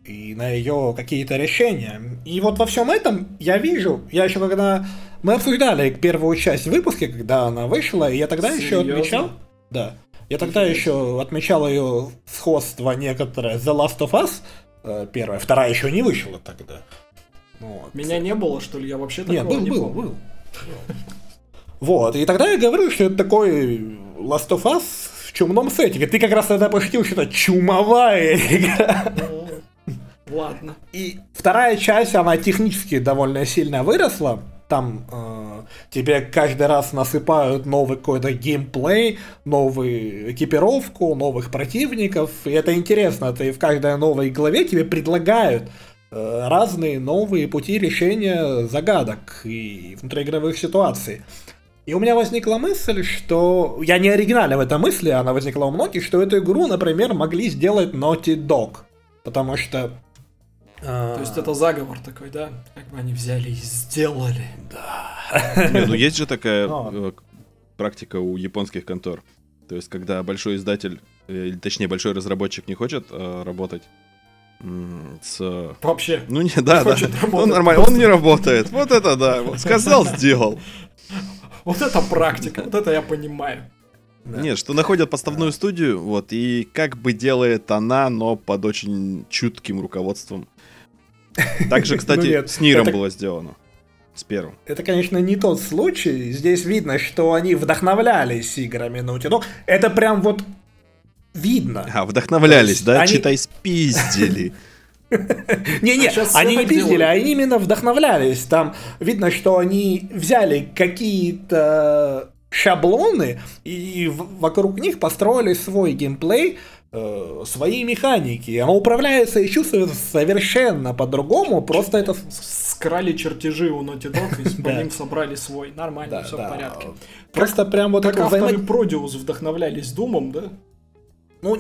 и на ее какие-то решения. И вот во всем этом я вижу, я еще когда мы обсуждали первую часть выпуска, когда она вышла, и я тогда еще Серьезно? отмечал, да, я тогда еще отмечал ее сходство некоторое The Last of Us, э, первая, вторая еще не вышла тогда. Вот. Меня не было, что ли? Я вообще такого Нет, был, не был, помню. был. Вот, и тогда я говорил, что это такой Last of Us в чумном сеттинге. Ты как раз тогда пошутил, что это чумовая игра. Ладно. И вторая часть, она технически довольно сильно выросла. Там э, тебе каждый раз насыпают новый какой-то геймплей, новую экипировку, новых противников. И это интересно. Ты в каждой новой главе тебе предлагают э, разные новые пути решения загадок и внутриигровых ситуаций. И у меня возникла мысль, что... Я не оригинальна в этой мысли, она возникла у многих, что эту игру, например, могли сделать Naughty Dog. Потому что... То есть это заговор такой, да? Как бы они взяли и сделали. Да. Не, ну есть же такая э, практика у японских контор. То есть, когда большой издатель, э, или точнее большой разработчик не хочет э, работать с... Вообще. Ну не, да, да. работать нормально, он не работает. Вот это да. Вот Сказал, сделал. Вот это практика, вот это я понимаю. Да. Нет, что находят подставную студию, вот, и как бы делает она, но под очень чутким руководством. Также, Ну кстати, нет, с Ниром это- было сделано. С первым. Это, конечно, не тот случай. Здесь видно, что они вдохновлялись играми Naughty Dog. Это прям вот видно. А, вдохновлялись, да? они- Читай, спиздили. Не-не, А они не пиздили, они именно вдохновлялись. Там видно, что они взяли какие-то шаблоны и вокруг них построили свой геймплей, э, свои механики. Оно управляется и чувствуется совершенно по-другому, просто это... Скрали чертежи у Naughty Dog и по ним собрали свой. Нормально, все в порядке. Просто прям вот Как авторы Продиус вдохновлялись Думом, да? Ну,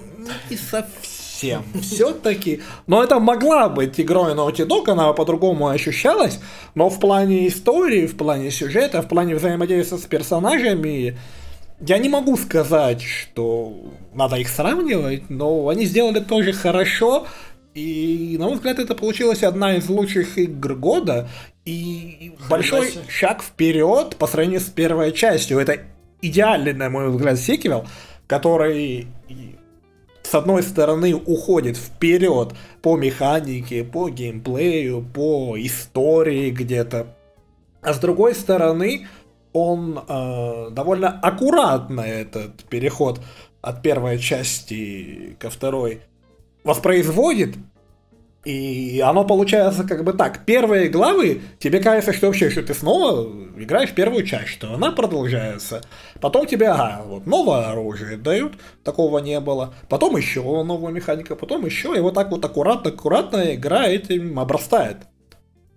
не совсем. Все-таки. Но это могла быть игрой Naughty Dog, она по-другому ощущалась. Но в плане истории, в плане сюжета, в плане взаимодействия с персонажами, я не могу сказать, что надо их сравнивать, но они сделали тоже хорошо. И, на мой взгляд, это получилась одна из лучших игр года. И большой себе. шаг вперед по сравнению с первой частью. Это идеальный, на мой взгляд, сиквел, который с одной стороны уходит вперед по механике, по геймплею, по истории где-то, а с другой стороны он э, довольно аккуратно этот переход от первой части ко второй воспроизводит. И оно получается как бы так. Первые главы, тебе кажется, что вообще, что ты снова играешь первую часть, что она продолжается. Потом тебе, ага, вот новое оружие дают, такого не было. Потом еще новая механика, потом еще, и вот так вот аккуратно-аккуратно игра этим обрастает.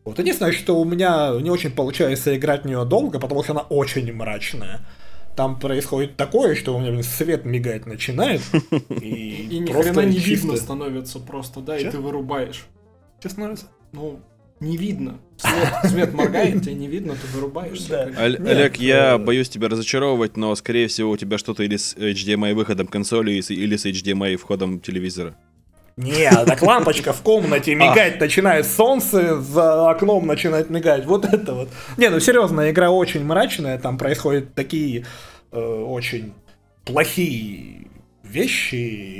Вот единственное, что у меня не очень получается играть в нее долго, потому что она очень мрачная. Там происходит такое, что у меня блин, свет мигать начинает. И, И ни просто хрена не чисто- видно становится просто, да, и ты вырубаешь. Что становится? Ну, не видно. Свет, свет моргает, тебе не видно, ты вырубаешься. Да. как- Олег, я э, боюсь тебя разочаровывать, но, скорее всего, у тебя что-то или с HDMI выходом консоли, или с HDMI входом телевизора. Не, так лампочка в комнате мигать начинает, солнце за окном начинает мигать, вот это вот. Не, ну серьезно, игра очень мрачная, там происходят такие э, очень плохие вещи,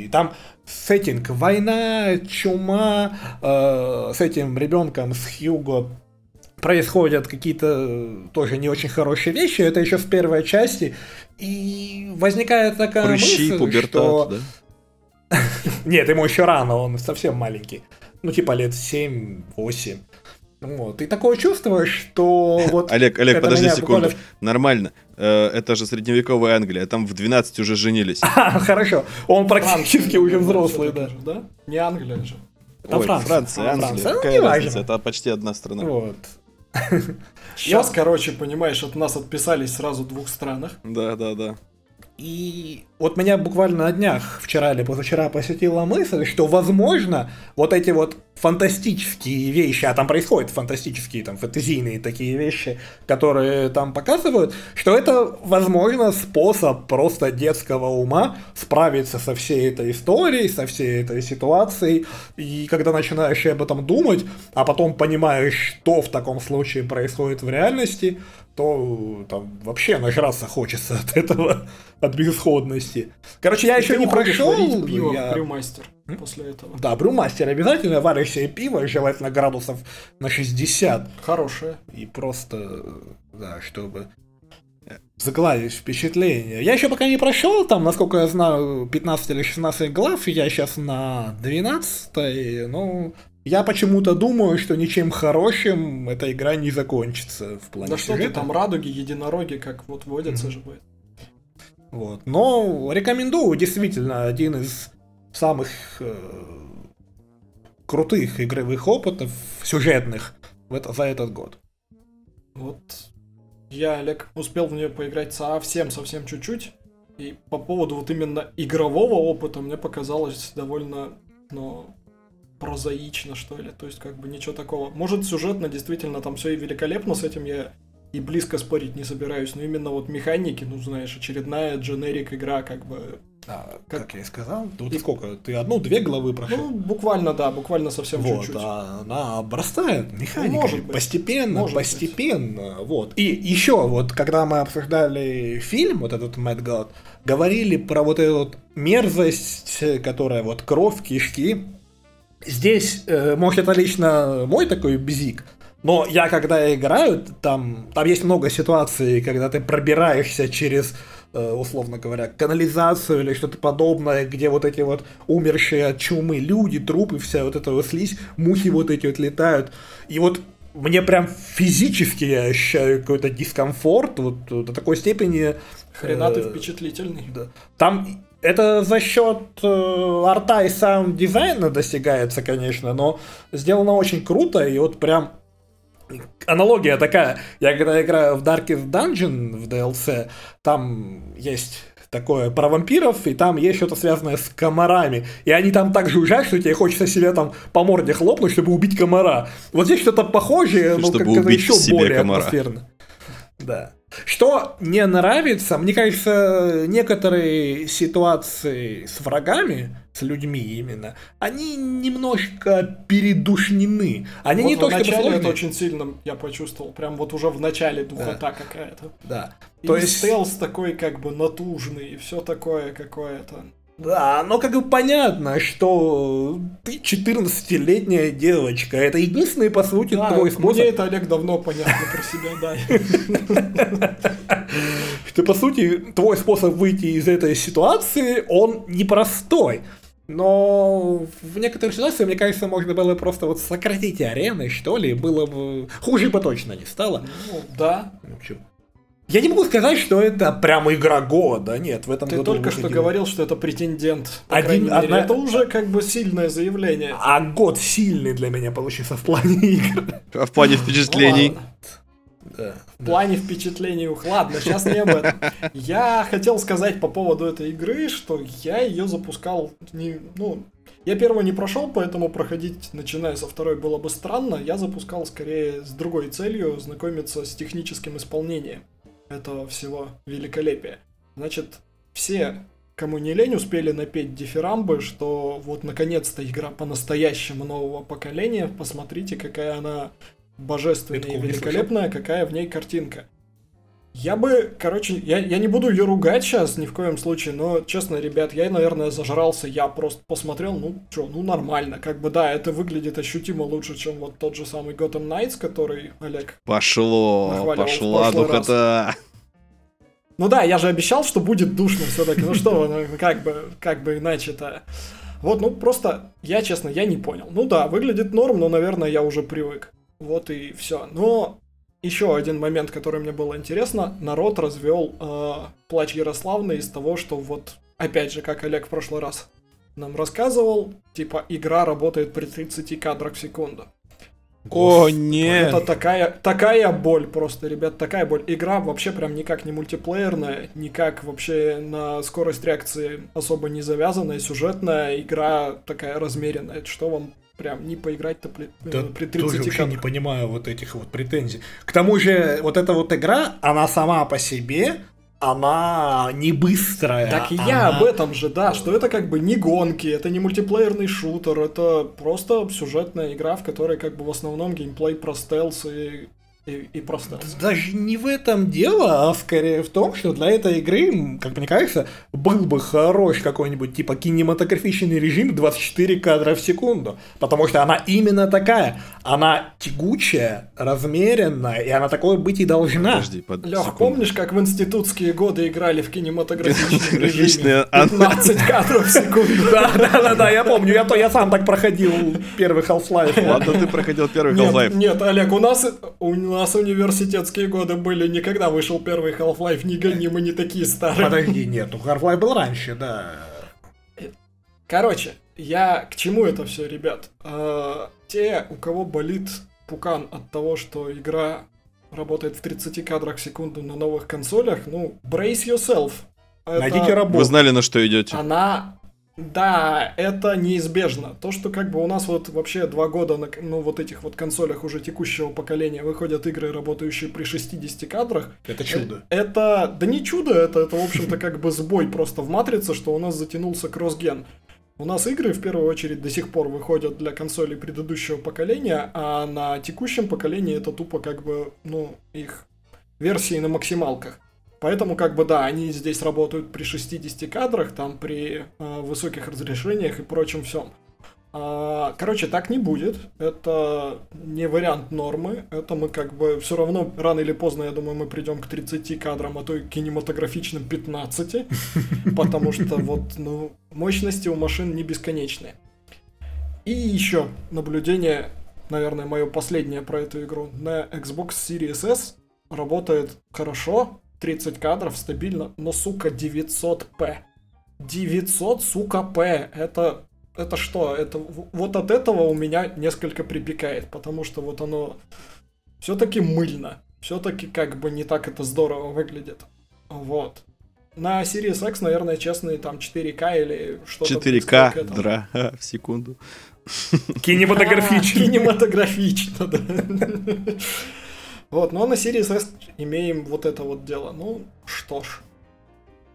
и там сеттинг война, чума, э, с этим ребенком, с Хьюго происходят какие-то тоже не очень хорошие вещи, это еще с первой части, и возникает такая Прыщи, мысль, пубертат, что... да? Нет, ему еще рано, он совсем маленький. Ну, типа лет 7-8. Вот. И такое чувство, что вот... Олег, Олег, это подожди секунду. буквально- Нормально. Э, Это же средневековая Англия, там в 12 уже женились. А, хорошо. Он практически уже взрослый, да. да? Не Англия же. Там Ой, Франция. Франция, Англия. Франция. Ну, Какая неважно. разница, это почти одна страна. Вот. Сейчас, короче, понимаешь, от нас отписались сразу в двух странах. Да, да, да. И вот меня буквально на днях, вчера или позавчера, посетила мысль, что, возможно, вот эти вот фантастические вещи, а там происходят фантастические, там, фэнтезийные такие вещи, которые там показывают, что это, возможно, способ просто детского ума справиться со всей этой историей, со всей этой ситуацией, и когда начинаешь об этом думать, а потом понимаешь, что в таком случае происходит в реальности, то там вообще нажраться хочется от этого, от безысходности. Короче, я еще не прошел. пиво я- брюмастер после этого. Да, брюмастер обязательно, варишь себе пиво, желательно градусов на 60. Хорошее. И просто, да, чтобы загладить впечатление. Я еще пока не прошел, там, насколько я знаю, 15 или 16 глав, я сейчас на 12, ну, я почему-то думаю, что ничем хорошим эта игра не закончится в плане Да что ты сюжета. там, радуги, единороги, как вот водятся же будет. Вот. Но рекомендую, действительно, один из самых э, крутых игровых опытов сюжетных в это, за этот год. Вот. я, Олег, успел в нее поиграть совсем-совсем чуть-чуть. И по поводу вот именно игрового опыта мне показалось довольно, ну, прозаично, что ли. То есть, как бы ничего такого. Может, сюжетно действительно там все и великолепно, с этим я и близко спорить не собираюсь, но именно вот механики, ну, знаешь, очередная дженерик игра, как бы а, как, как я и сказал, тут и... сколько? Ты одну-две главы прошел? Ну, буквально, да, буквально совсем вот, чуть-чуть. А она обрастает механикой. Может быть. Постепенно, Может постепенно. Быть. Вот. И еще, вот, когда мы обсуждали фильм, вот этот Mad God, говорили про вот эту вот мерзость, которая вот кровь, кишки. Здесь, э, может, это лично мой такой бзик, но я когда играю, там, там есть много ситуаций, когда ты пробираешься через Э, условно говоря, канализацию или что-то подобное, где вот эти вот умершие от чумы люди, трупы, вся вот эта вот слизь, мухи вот эти вот летают. И вот мне прям физически я ощущаю какой-то дискомфорт, вот до такой степени... Хрена ты э, впечатлительный. Да. Там это за счет э, арта и саунд-дизайна достигается, конечно, но сделано очень круто, и вот прям аналогия такая. Я когда играю в Darkest Dungeon в DLC, там есть такое про вампиров, и там есть что-то связанное с комарами. И они там так жужжат, что тебе хочется себе там по морде хлопнуть, чтобы убить комара. Вот здесь что-то похожее, но как-то еще более комара. атмосферно. Да. Что не нравится, мне кажется, некоторые ситуации с врагами, с людьми именно, они немножко передушнены. Они вот не то, что сложные. это очень сильно я почувствовал, прям вот уже в начале духота да. какая-то. Да. И то есть стелс такой как бы натужный, и все такое какое-то. Да, но как бы понятно, что ты 14-летняя девочка. Это единственный, по сути, да, твой способ. Мне это, Олег, давно понятно про себя, да. Что, по сути, твой способ выйти из этой ситуации, он непростой. Но в некоторых ситуациях, мне кажется, можно было просто вот сократить арены, что ли, было бы... Хуже бы точно не стало. Ну, да. В общем, я не могу сказать, что это прям игра года, нет, в этом Ты году только что говорил, что это претендент. По Один, мере. одна... Это уже как бы сильное заявление. А год сильный для меня получился в плане игр. А в плане впечатлений? Да, в плане да. впечатлений. Ладно, сейчас не об этом. Я хотел сказать по поводу этой игры, что я ее запускал не, ну, я первый не прошел, поэтому проходить, начиная со второй, было бы странно. Я запускал скорее с другой целью знакомиться с техническим исполнением этого всего великолепия. Значит, все, кому не лень, успели напеть дифирамбы, что вот наконец-то игра по-настоящему нового поколения. Посмотрите, какая она божественная и великолепная, какая в ней картинка. Я бы, короче, я, я не буду ее ругать сейчас ни в коем случае, но, честно, ребят, я, наверное, зажрался, я просто посмотрел, ну, что, ну, нормально, как бы, да, это выглядит ощутимо лучше, чем вот тот же самый Gotham Knights, который Олег Пошло, пошла духота. Ну да, я же обещал, что будет душно все-таки, ну что, ну, как бы, как бы иначе-то. Вот, ну, просто, я, честно, я не понял. Ну да, выглядит норм, но, наверное, я уже привык. Вот и все. Но еще один момент, который мне было интересно, народ развел э, плач Ярославны из того, что вот, опять же, как Олег в прошлый раз нам рассказывал, типа игра работает при 30 кадрах в секунду. О, нет! Это такая, такая боль просто, ребят, такая боль. Игра вообще прям никак не мультиплеерная, никак вообще на скорость реакции особо не завязанная, сюжетная, игра такая размеренная. Что вам прям не поиграть-то при, да, э, при 30 тоже вообще не понимаю вот этих вот претензий. К тому же, вот эта вот игра, она сама по себе, она не быстрая. Так и она... я об этом же, да, что это как бы не гонки, это не мультиплеерный шутер, это просто сюжетная игра, в которой как бы в основном геймплей про стелс и и, и просто... Даже не в этом дело, а скорее в том, что для этой игры, как мне кажется, был бы хорош какой-нибудь типа кинематографичный режим 24 кадра в секунду. Потому что она именно такая. Она тягучая, размеренная, и она такой быть и должна. Подожди, под Лех, помнишь, как в институтские годы играли в кинематографичном режиме? 15 кадров в секунду. Да, да, да, да, я помню. Я, то, я сам так проходил первый Half-Life. Ладно, ты проходил первый Half-Life. Нет, Олег, у нас у нас университетские годы были, никогда вышел первый Half-Life, не гони, мы не такие старые. Подожди, нет, ну Half-Life был раньше, да. Короче, я к чему это все, ребят? Э, те, у кого болит пукан от того, что игра работает в 30 кадрах в секунду на новых консолях, ну, brace yourself. Это- Найдите работу. Вы знали, на что идете? Она... Да, это неизбежно. То, что как бы у нас вот вообще два года на ну, вот этих вот консолях уже текущего поколения выходят игры, работающие при 60 кадрах, Это чудо. Э, Это, да не чудо, это, это в общем-то, как бы сбой просто в матрице, что у нас затянулся кроссген. У нас игры, в первую очередь, до сих пор выходят для консолей предыдущего поколения, а на текущем поколении это тупо как бы, ну, их версии на максималках. Поэтому, как бы, да, они здесь работают при 60 кадрах, там при э, высоких разрешениях и прочем всем. А, Короче, так не будет. Это не вариант нормы. Это мы как бы все равно рано или поздно, я думаю, мы придем к 30 кадрам, а то и к кинематографичным 15. Потому что вот, ну, мощности у машин не бесконечные. И еще наблюдение, наверное, мое последнее про эту игру. На Xbox Series S работает хорошо, 30 кадров стабильно, но, сука, 900p. 900, сука, p. Это, это что? Это, вот от этого у меня несколько припекает, потому что вот оно все-таки мыльно. Все-таки как бы не так это здорово выглядит. Вот. На Series X, наверное, честные там 4К или что-то. близкое к 4К этому. дра в секунду. Кинематографично. Кинематографично, да. Вот, но на Series S имеем вот это вот дело. Ну, что ж.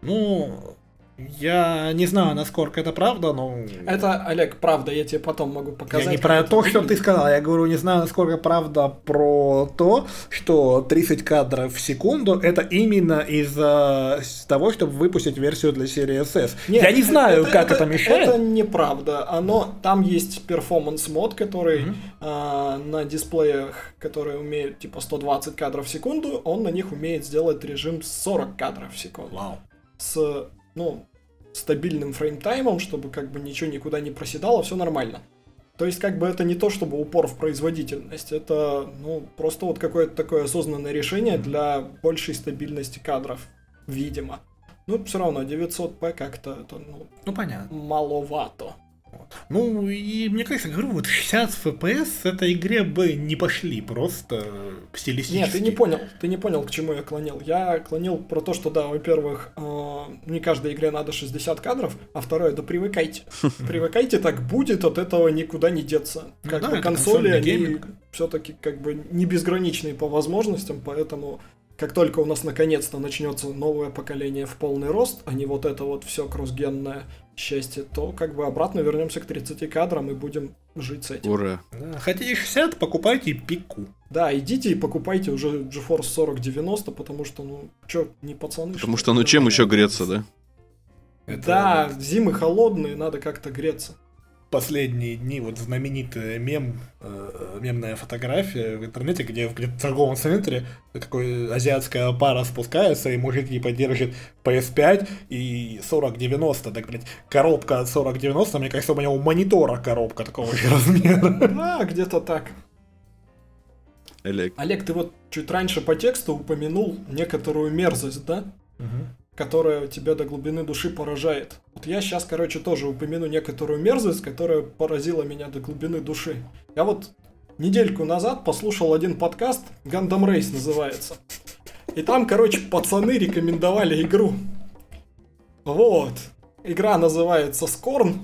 Ну, я не знаю, насколько это правда, но... Это, Олег, правда, я тебе потом могу показать. Я не про это то, что ты сказал, я говорю, не знаю, насколько правда про то, что 30 кадров в секунду это именно из-за того, чтобы выпустить версию для Series S. Нет, я не знаю, как это, мешает. Это неправда. Оно, там есть performance mode, который а, на дисплеях, которые умеют типа 120 кадров в секунду, он на них умеет сделать режим 40 кадров в секунду. Вау. С, ну, стабильным frame time ом, чтобы как бы ничего никуда не проседало, все нормально. То есть, как бы это не то, чтобы упор в производительность, это, ну, просто вот какое-то такое осознанное решение для большей стабильности кадров, видимо. Ну, все равно 900p как-то это, ну, Ну, понятно. маловато. Ну, и мне кажется, говорю, вот 60 FPS этой игре бы не пошли, просто стилистически. Нет, ты не понял, ты не понял, к чему я клонил. Я клонил про то, что да, во-первых, э, не каждой игре надо 60 кадров, а второе, да привыкайте. Привыкайте, так будет, от этого никуда не деться. Ну Как да, бы консоли, они все-таки как бы не безграничные по возможностям, поэтому как только у нас наконец-то начнется новое поколение в полный рост, а не вот это вот все кроссгенное счастье, то как бы обратно вернемся к 30 кадрам и будем жить с этим. Ура. Да, Хотите 60, покупайте пику. Да, идите и покупайте уже GeForce 4090, потому что, ну, чё, не пацаны. Потому ли? что ну чем еще греться, да? Да, зимы холодные, надо как-то греться. Последние дни вот знаменитый мем, э, мемная фотография в интернете, где в торговом центре такой азиатская пара спускается, и мужик типа держит PS5 и 4090, так, блядь, коробка от 4090, мне кажется, у меня у монитора коробка такого же размера. Да, где-то так. Олег. Олег, ты вот чуть раньше по тексту упомянул некоторую мерзость, да? Которая тебя до глубины души поражает. Вот я сейчас, короче, тоже упомяну некоторую мерзость, которая поразила меня до глубины души. Я вот недельку назад послушал один подкаст, Gundam Race называется. И там, короче, пацаны рекомендовали игру. Вот. Игра называется Scorn.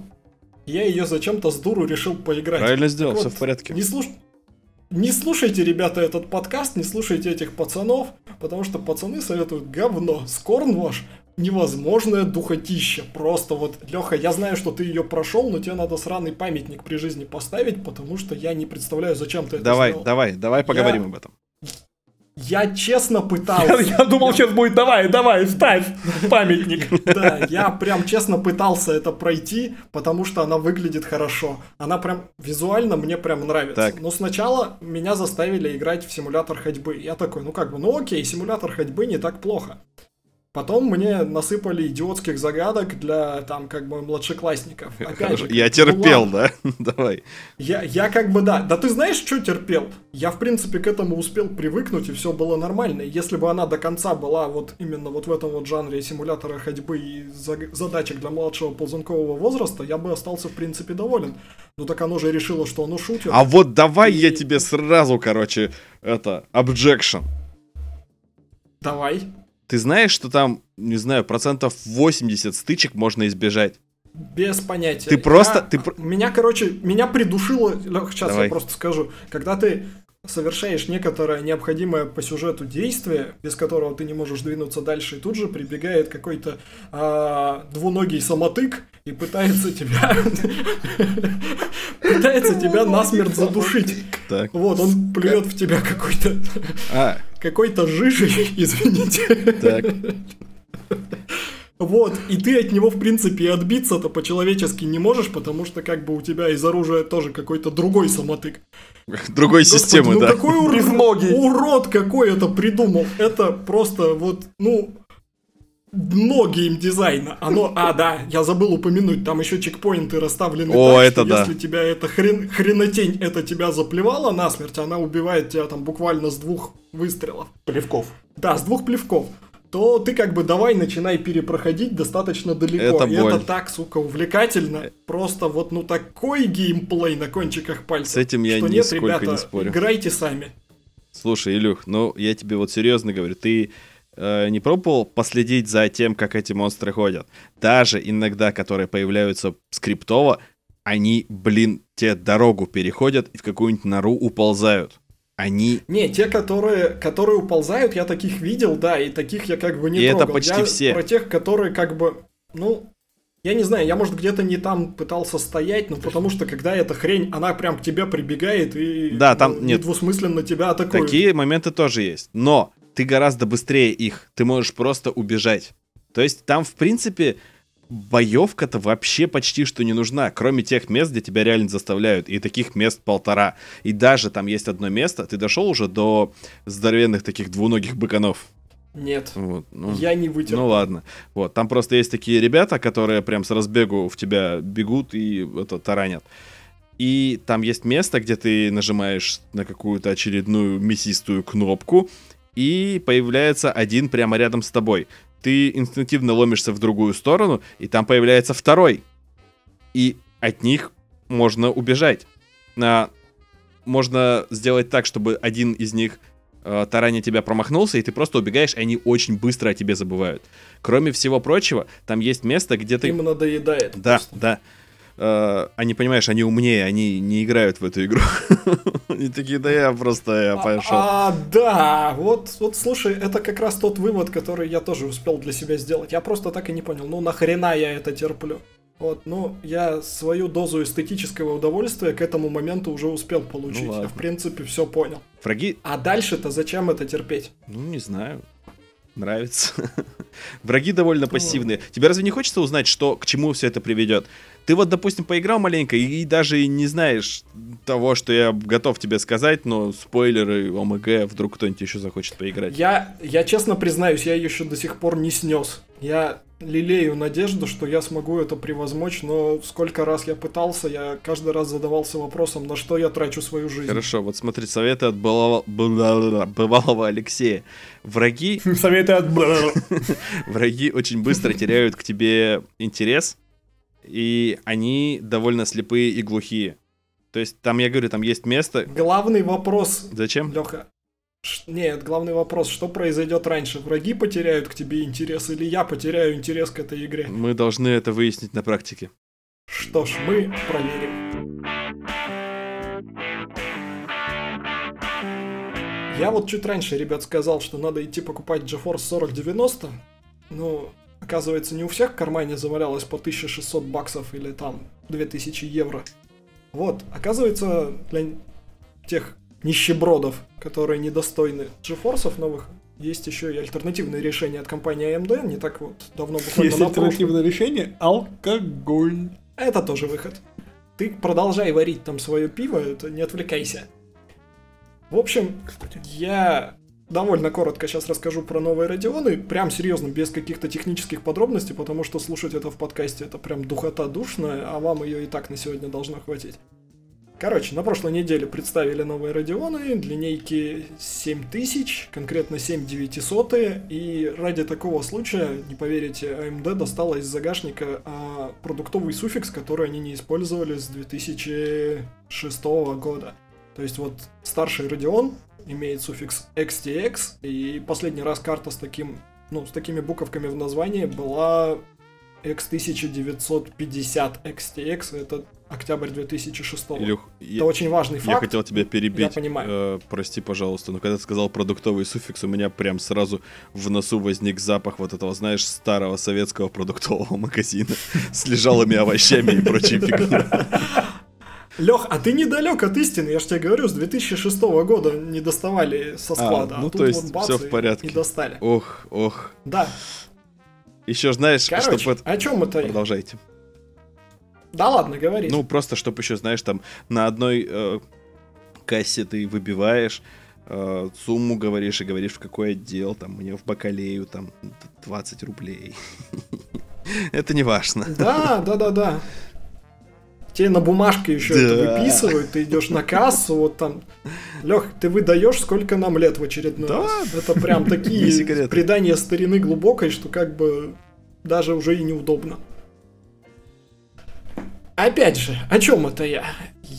Я ее зачем-то с дуру решил поиграть. Правильно сделал, Так все вот, в порядке. Не, слуш... не слушайте, ребята, этот подкаст, не слушайте этих пацанов, потому что пацаны советуют говно. Скорн ваш невозможное духотище. Просто вот, Леха, я знаю, что ты ее прошел, но тебе надо сраный памятник при жизни поставить, потому что я не представляю, зачем ты это Давай, сделал. давай, давай поговорим об этом. Я честно Я, пытался. я думал, сейчас будет давай, давай, ставь памятник. Да, я прям честно пытался это пройти, потому что она выглядит хорошо. Она прям визуально мне прям нравится. Так. Но сначала меня заставили играть в симулятор ходьбы. Я такой, ну как бы, ну окей, симулятор ходьбы не так плохо. Потом мне насыпали идиотских загадок для там как бы младшеклассников. Опять же, Я ну терпел, да? Давай. Я, я как бы да. Да ты знаешь, что терпел? Я, в принципе, к этому успел привыкнуть, и все было нормально. И Если бы она до конца была вот именно вот в этом вот жанре симулятора ходьбы и за- задачек для младшего ползункового возраста, я бы остался, в принципе, доволен. Ну так оно же решило, что оно шутер. А вот давай я И- тебе сразу, короче, это, objection. Давай. Ты знаешь, что там, не знаю, процентов 80 стычек можно избежать? Без понятия. Ты просто- Я- ты Меня, короче, меня придушило... Сейчас Давай. я просто скажу. Когда ты совершаешь некоторое необходимое по сюжету действие, без которого ты не можешь двинуться дальше, и тут же прибегает какой-то а, двуногий самотык и пытается тебя... пытается тебя насмерть задушить. Так. Вот, он плюет в тебя какой-то А, какой-то жижей, извините. так. Вот, и ты от него, в принципе, и отбиться-то по-человечески не можешь, потому что как бы у тебя из оружия тоже какой-то другой самотык. Другой Господи, системы, ну да. какой ур- Безногий. урод какой это придумал. Это просто вот, ну, дно геймдизайна. Оно, а, да, я забыл упомянуть, там еще чекпоинты расставлены О, так, это что да. если тебя эта хрен, хренотень это тебя заплевала насмерть, она убивает тебя там буквально с двух выстрелов. Плевков. Да, с двух плевков. То ты как бы давай начинай перепроходить достаточно далеко. Это И боль. это так, сука, увлекательно. Просто вот ну такой геймплей на кончиках пальцев. С этим я что нет, ребята, не спорю. Играйте сами. Слушай, Илюх, ну я тебе вот серьезно говорю, ты э, не пробовал последить за тем, как эти монстры ходят? Даже иногда, которые появляются скриптово, они, блин, те дорогу переходят и в какую-нибудь нору уползают. Они... Не, те, которые, которые уползают, я таких видел, да, и таких я как бы не И это трогал. почти Я все. Про тех, которые как бы, ну, я не знаю, я, может, где-то не там пытался стоять, но потому что, когда эта хрень, она прям к тебе прибегает и Да, там ну, нет. недвусмысленно тебя атакует. Такие моменты тоже есть. Но ты гораздо быстрее их. Ты можешь просто убежать. То есть там, в принципе, боевка-то вообще почти что не нужна, кроме тех мест, где тебя реально заставляют. И таких мест полтора. И даже там есть одно место. Ты дошел уже до здоровенных таких двуногих быканов. Нет, Вот, ну, я не вытерпел. ну ладно. Вот, там просто есть такие ребята, которые прям с разбегу в тебя бегут и это таранят. И там есть место, где ты нажимаешь на какую-то очередную мясистую кнопку, и появляется один прямо рядом с тобой. Ты инстинктивно ломишься в другую сторону, и там появляется второй. И от них можно убежать. А, можно сделать так, чтобы один из них э, тараня тебя промахнулся, и ты просто убегаешь, и они очень быстро о тебе забывают. Кроме всего прочего, там есть место, где ты... Им надоедает. Да, просто. да. Э, они, понимаешь, они умнее, они не играют в эту игру. Они такие, да я просто, я пошел. А, да, вот, вот слушай, это как раз тот вывод, который я тоже успел для себя сделать. Я просто так и не понял, ну нахрена я это терплю? Вот, ну, я свою дозу эстетического удовольствия к этому моменту уже успел получить. Ну я, в принципе, все понял. Враги, А дальше-то зачем это терпеть? ну не знаю, нравится. Враги довольно пассивные. Тебе разве не хочется узнать, что к чему все это приведет? Ты вот, допустим, поиграл маленько и даже и не знаешь того, что я готов тебе сказать, но спойлеры, ОМГ, вдруг кто-нибудь еще захочет поиграть. Я, я честно признаюсь, я еще до сих пор не снес. Я лелею надежду, что я смогу это превозмочь, но сколько раз я пытался, я каждый раз задавался вопросом, на что я трачу свою жизнь. Хорошо, вот смотри, советы от бывалого, бывалого- бывалого Алексея. Враги Советы от... враги очень быстро теряют к тебе интерес, и они довольно слепые и глухие. То есть там, я говорю, там есть место... Главный вопрос, Зачем? Леха. Нет, главный вопрос, что произойдет раньше? Враги потеряют к тебе интерес или я потеряю интерес к этой игре? Мы должны это выяснить на практике. Что ж, мы проверим. Я вот чуть раньше, ребят, сказал, что надо идти покупать GeForce 4090. Ну, оказывается, не у всех в кармане завалялось по 1600 баксов или там 2000 евро. Вот, оказывается, для тех нищебродов, которые недостойны GeForce новых, есть еще и альтернативные решения от компании AMD. Не так вот давно буквально Есть на прошлом- альтернативное решение – алкоголь. это тоже выход. Ты продолжай варить там свое пиво, это не отвлекайся. В общем, Кстати. я довольно коротко сейчас расскажу про новые радионы, прям серьезно, без каких-то технических подробностей, потому что слушать это в подкасте это прям духота душная, а вам ее и так на сегодня должно хватить. Короче, на прошлой неделе представили новые радионы, линейки 7000, конкретно 7900, и ради такого случая, не поверите, AMD достала из загашника а, продуктовый суффикс, который они не использовали с 2006 года. То есть вот старший Radeon имеет суффикс XTX, и последний раз карта с таким, ну, с такими буковками в названии была X1950 XTX, это октябрь 2006 Илюх, Это я, очень важный факт. я хотел тебя перебить. Я понимаю. Э, прости, пожалуйста, но когда ты сказал продуктовый суффикс, у меня прям сразу в носу возник запах вот этого, знаешь, старого советского продуктового магазина с лежалыми овощами и прочей фигней. Лех, а ты недалек от истины, я же тебе говорю, с 2006 года не доставали со склада. А, ну, тут то есть вот бац всё в порядке. И достали. Ох, ох. Да. Еще знаешь, Короче, чтобы... о чем я? Продолжайте. Да ладно, говори. Ну, просто, чтобы еще, знаешь, там на одной э, кассе ты выбиваешь э, сумму, говоришь и говоришь, в какой отдел, там, мне в бакалею, там, 20 рублей. Это не важно. Да, да, да, да. Тебе на бумажке еще это Да. выписывают, ты идешь на кассу, вот там. Лех, ты выдаешь, сколько нам лет в очередной Да. раз. Это прям такие предания старины глубокой, что как бы даже уже и неудобно. Опять же, о чем это я?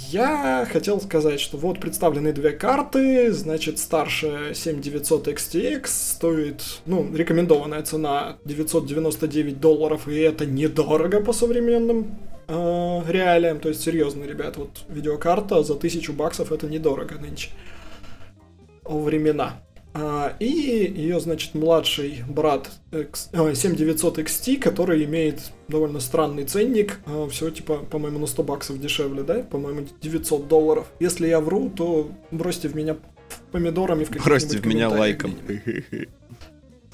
Я хотел сказать, что вот представлены две карты, значит, старшая 7900 XTX стоит, ну, рекомендованная цена 999 долларов, и это недорого по современным э, реалиям, то есть серьезно, ребят, вот видеокарта за 1000 баксов это недорого нынче. О времена. А, и ее, значит, младший брат X- а, 7900 XT, который имеет довольно странный ценник, всего типа, по-моему, на 100 баксов дешевле, да? По-моему, 900 долларов. Если я вру, то бросьте в меня помидорами в Бросьте в меня лайком.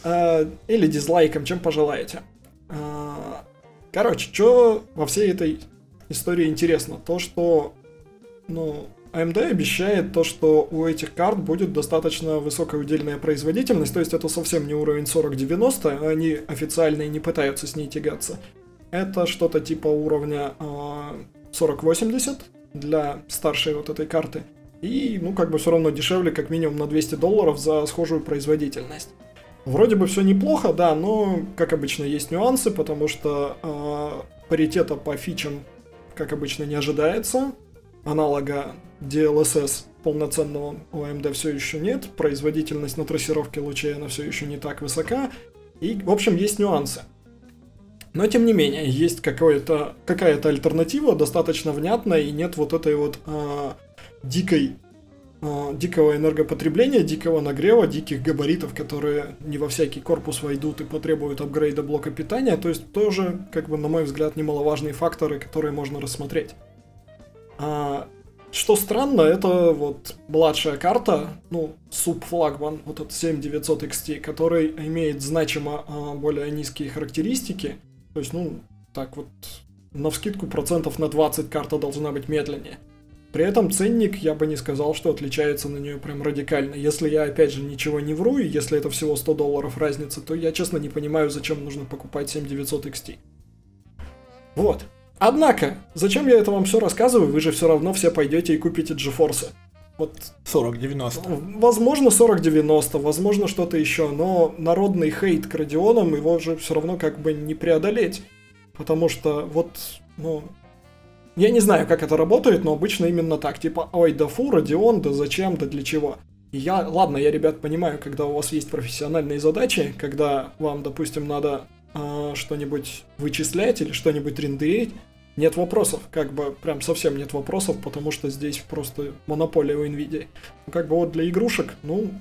А, или дизлайком, чем пожелаете. А, Короче, что во всей этой истории интересно? То, что, ну, AMD обещает то, что у этих карт будет достаточно высокая удельная производительность, то есть это совсем не уровень 4090, они официально и не пытаются с ней тягаться. Это что-то типа уровня а, 4080 для старшей вот этой карты. И, ну, как бы все равно дешевле, как минимум на 200 долларов за схожую производительность. Вроде бы все неплохо, да, но, как обычно, есть нюансы, потому что э, паритета по фичам, как обычно, не ожидается. Аналога DLSS полноценного у AMD все еще нет. Производительность на трассировке лучей, она все еще не так высока. И, в общем, есть нюансы. Но, тем не менее, есть какое-то, какая-то альтернатива, достаточно внятная, и нет вот этой вот э, дикой дикого энергопотребления, дикого нагрева, диких габаритов, которые не во всякий корпус войдут и потребуют апгрейда блока питания. То есть тоже, как бы, на мой взгляд, немаловажные факторы, которые можно рассмотреть. А, что странно, это вот младшая карта, ну, субфлагман, вот этот 7900 XT, который имеет значимо а, более низкие характеристики. То есть, ну, так вот, на вскидку процентов на 20 карта должна быть медленнее. При этом ценник, я бы не сказал, что отличается на нее прям радикально. Если я, опять же, ничего не вру, и если это всего 100 долларов разница, то я, честно, не понимаю, зачем нужно покупать 7900 XT. Вот. Однако, зачем я это вам все рассказываю? Вы же все равно все пойдете и купите GeForce. Вот 40-90. Возможно, 40-90, возможно, что-то еще, но народный хейт к Радионам его же все равно как бы не преодолеть. Потому что вот, ну, я не знаю, как это работает, но обычно именно так. Типа, ой, да фу, Радион, да зачем, да для чего. И я, ладно, я, ребят, понимаю, когда у вас есть профессиональные задачи, когда вам, допустим, надо а, что-нибудь вычислять или что-нибудь рендерить, нет вопросов, как бы прям совсем нет вопросов, потому что здесь просто монополия у NVIDIA. Ну, как бы вот для игрушек, ну,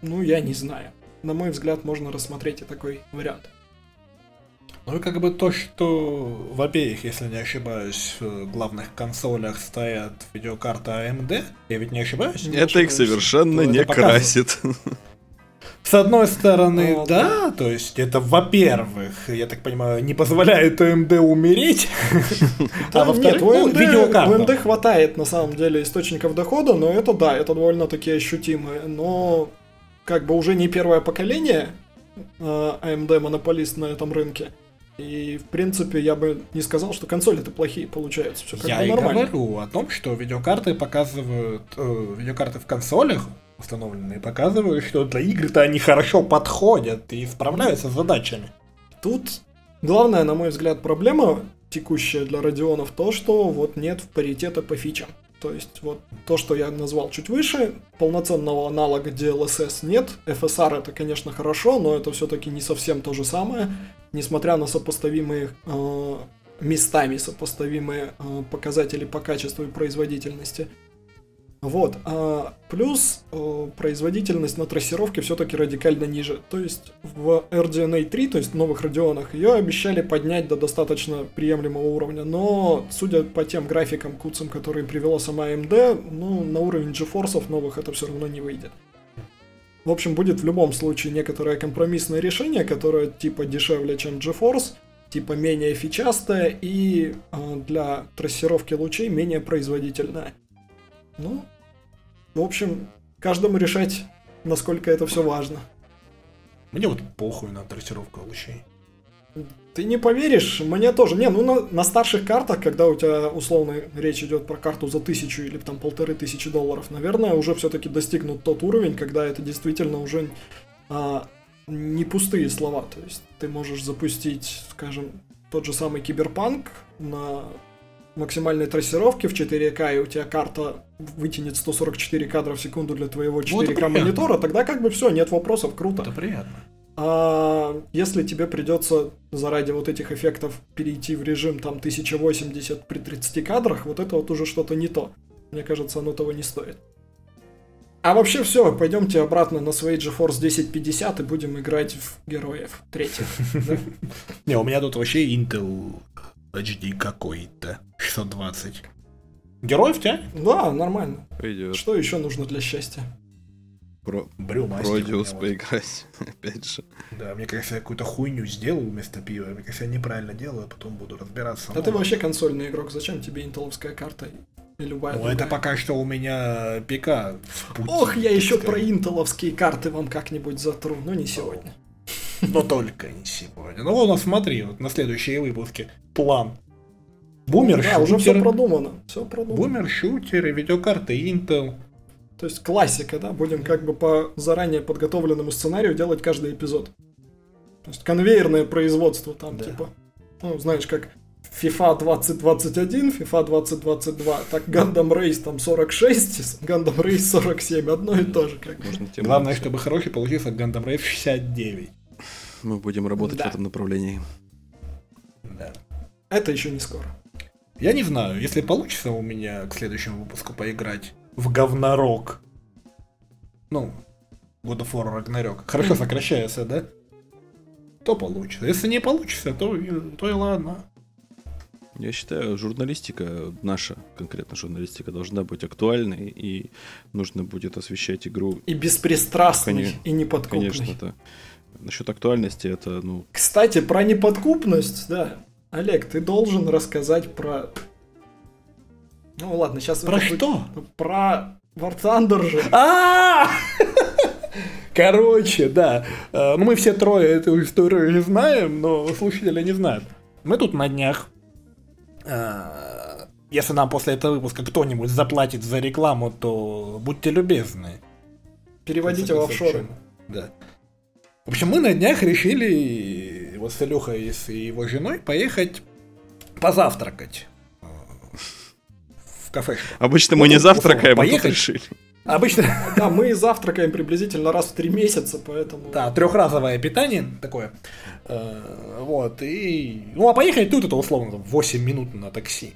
ну, я не знаю. На мой взгляд, можно рассмотреть и такой вариант. Ну и как бы то, что в обеих, если не ошибаюсь, в главных консолях стоят видеокарты AMD, я ведь не ошибаюсь? Не Это их ошибаешься. совершенно не красит. С одной стороны, А, да, то есть это, во-первых, я так понимаю, не позволяет AMD умереть, Да, а во-вторых, нет, у ну, AMD, у видеокарта. AMD хватает на самом деле источников дохода, но это да, это довольно-таки ощутимо. Но как бы уже не первое поколение э, AMD монополист на этом рынке. И в принципе я бы не сказал, что консоли-то плохие получаются. Все как Я и нормально. говорю о том, что видеокарты показывают, э, видеокарты в консолях установленные показывают, что для игр-то они хорошо подходят и справляются с задачами. Тут главная, на мой взгляд, проблема текущая для Радионов то, что вот нет паритета по фичам. То есть вот то, что я назвал чуть выше, полноценного аналога DLSS нет. FSR это, конечно, хорошо, но это все-таки не совсем то же самое. Несмотря на сопоставимые э, местами сопоставимые э, показатели по качеству и производительности. Вот. А плюс э, производительность на трассировке все-таки радикально ниже. То есть в RDNA 3, то есть в новых радионах, ее обещали поднять до достаточно приемлемого уровня. Но, судя по тем графикам, куцам, которые привела сама AMD, ну, на уровень GeForce новых это все равно не выйдет. В общем, будет в любом случае некоторое компромиссное решение, которое типа дешевле, чем GeForce, типа менее фичастое и э, для трассировки лучей менее производительное. Ну, в общем, каждому решать, насколько это все важно. Мне вот похуй на трассировку лучей. Ты не поверишь, мне тоже. Не, ну на, на старших картах, когда у тебя условно речь идет про карту за тысячу или там полторы тысячи долларов, наверное, уже все-таки достигнут тот уровень, когда это действительно уже а, не пустые слова. То есть ты можешь запустить, скажем, тот же самый киберпанк на максимальной трассировке в 4К, и у тебя карта вытянет 144 кадра в секунду для твоего 4К вот монитора, тогда как бы все, нет вопросов, круто. Это приятно. А если тебе придется заради вот этих эффектов перейти в режим там 1080 при 30 кадрах, вот это вот уже что-то не то. Мне кажется, оно того не стоит. А вообще все, пойдемте обратно на свои GeForce 1050 и будем играть в героев третьих. Не, у меня тут вообще Intel HD какой-то. 620. Герой в тебя? Да, нормально. Что еще нужно для счастья? Про... Брюмастер. Продиус поиграть, опять же. Да, мне кажется, я какую-то хуйню сделал вместо пива. Мне кажется, я неправильно делаю, а потом буду разбираться. Да ты вообще консольный игрок, зачем тебе интеловская карта и любая Ну, другая? это пока что у меня ПК пути, Ох, я еще сказать. про интеловские карты вам как-нибудь затру, но не сегодня. Но только не сегодня. Ну, вон, смотри, вот на следующие выпуски. План. Бумер, Да, уже все продумано. Все продумано. бумер, шутеры, видеокарты Intel. То есть классика, да? Будем как бы по заранее подготовленному сценарию делать каждый эпизод. То есть конвейерное производство там, Да. типа. Ну, знаешь, как FIFA 2021, FIFA 2022, так Gundam Race там 46, Gundam Race 47, одно и то же. Как. Можно тему Главное, написать. чтобы хороший получился Gundam Rave 69. Мы будем работать Да. в этом направлении. Да. Это еще не скоро. Я не знаю, если получится у меня к следующему выпуску поиграть в говнорок. Ну, God of War Ragnarok. Хорошо сокращается, да? То получится. Если не получится, то, и- то и ладно. Я считаю, журналистика, наша конкретно журналистика, должна быть актуальной, и нужно будет освещать игру. И беспристрастный, Конечно, и неподкупный. Конечно, это... Насчет актуальности, это, ну, Кстати, про неподкупность, да. Олег, ты должен рассказать про... Ну ладно, сейчас... Про что? Про War Thunder же. А! Короче, да. Э, Ну, мы все трое эту историю не знаем, но слушатели не знают. Мы тут на днях. э, Если нам после этого выпуска кто-нибудь заплатит за рекламу, то будьте любезны. Переводите в офшоры. Да. В общем, мы на днях решили вот с Илюхой и с его женой поехать позавтракать. В кафешку. Обычно Ну, мы не завтракаем, а тут поехать. решили. Обычно Да, мы завтракаем приблизительно раз в три месяца, поэтому... Да, трехразовое питание такое. Э, Вот, и... Ну, а поехать тут это условно там, 8 минут на такси.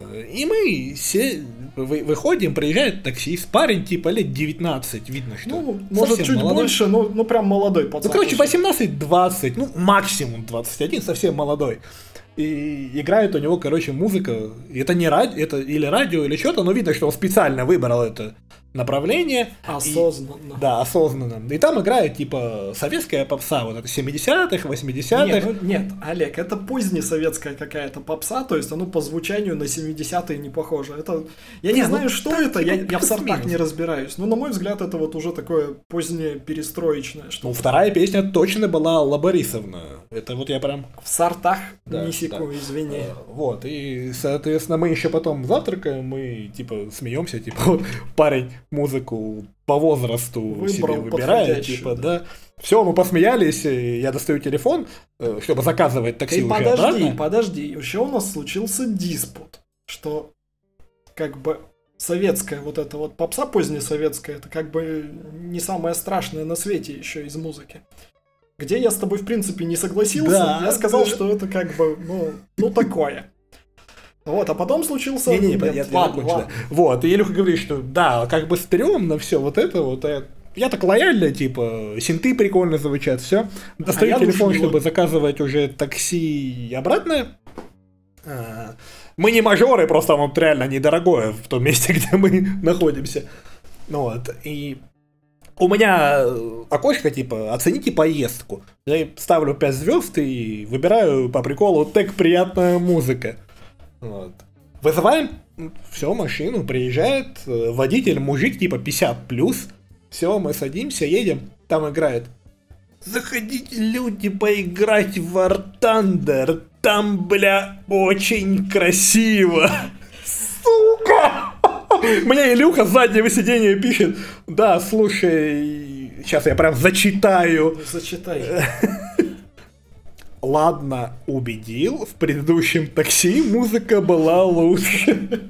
Э, И мы все вы- выходим, приезжает таксист, парень типа лет 19, видно, что Ну, может, чуть молодой. больше, ну, ну прям молодой пацан. Ну, короче, вообще. 18-20, ну, максимум 21, совсем молодой. И играет у него, короче, музыка. И это не радио, это или радио, или что-то, но видно, что он специально выбрал это направление. И- Осознанно. да, осознанно. И там играет, типа, советская попса, вот это 70-х, 80-х. Нет, ну, нет, Олег, это позднесоветская какая-то попса, то есть оно по звучанию на 70-е не похоже. Это... Я не Не, знаю, ну, что так, это, я, типа, я в сортах не разбираюсь. Но, на мой взгляд, это вот уже такое позднее перестроечное, что Ну, вторая песня точно была Алла Борисовна. Это вот я прям... в сортах Да, не секу, да. извини. э, Вот, и, соответственно, мы еще потом завтракаем, мы, типа, смеемся, типа, вот, парень музыку по возрасту Выбрал себе выбирает, подходящую, типа, да. да. Все, мы посмеялись, я достаю телефон, э, чтобы заказывать такси Ты уже подожди, обратно. подожди, еще у нас случился диспут, что как бы советская вот эта вот попса позднесоветская, это как бы не самое страшное на свете еще из музыки. Где я с тобой, в принципе, не согласился, Да, я сказал, да. что это как бы, ну, ну такое. Вот, а потом случился... Не-не, Нет, я, я ладно. Вот, и Илюха говорит, что да, как бы стрёмно все вот это вот. а Я так лояльно, типа, синты прикольно звучат, все. Достаю А телефон, не чтобы вот. заказывать уже такси и обратно. А, Мы не мажоры, просто вот реально недорогое в том месте, где мы находимся. Ну вот, и у меня окошко, типа, оцените поездку. Я ставлю 5 звезд и выбираю по приколу тег «Приятная музыка». Вот. Вызываем, все, машину, приезжает э, водитель, мужик, типа 50 плюс. Все, мы садимся, едем, там играет. Заходите, люди, поиграть в War Thunder. Там, бля, очень красиво. Сука! Мне Илюха с заднего сиденья пишет. Да, слушай, сейчас я прям зачитаю. Зачитай. Ладно, убедил, в предыдущем такси музыка была лучше.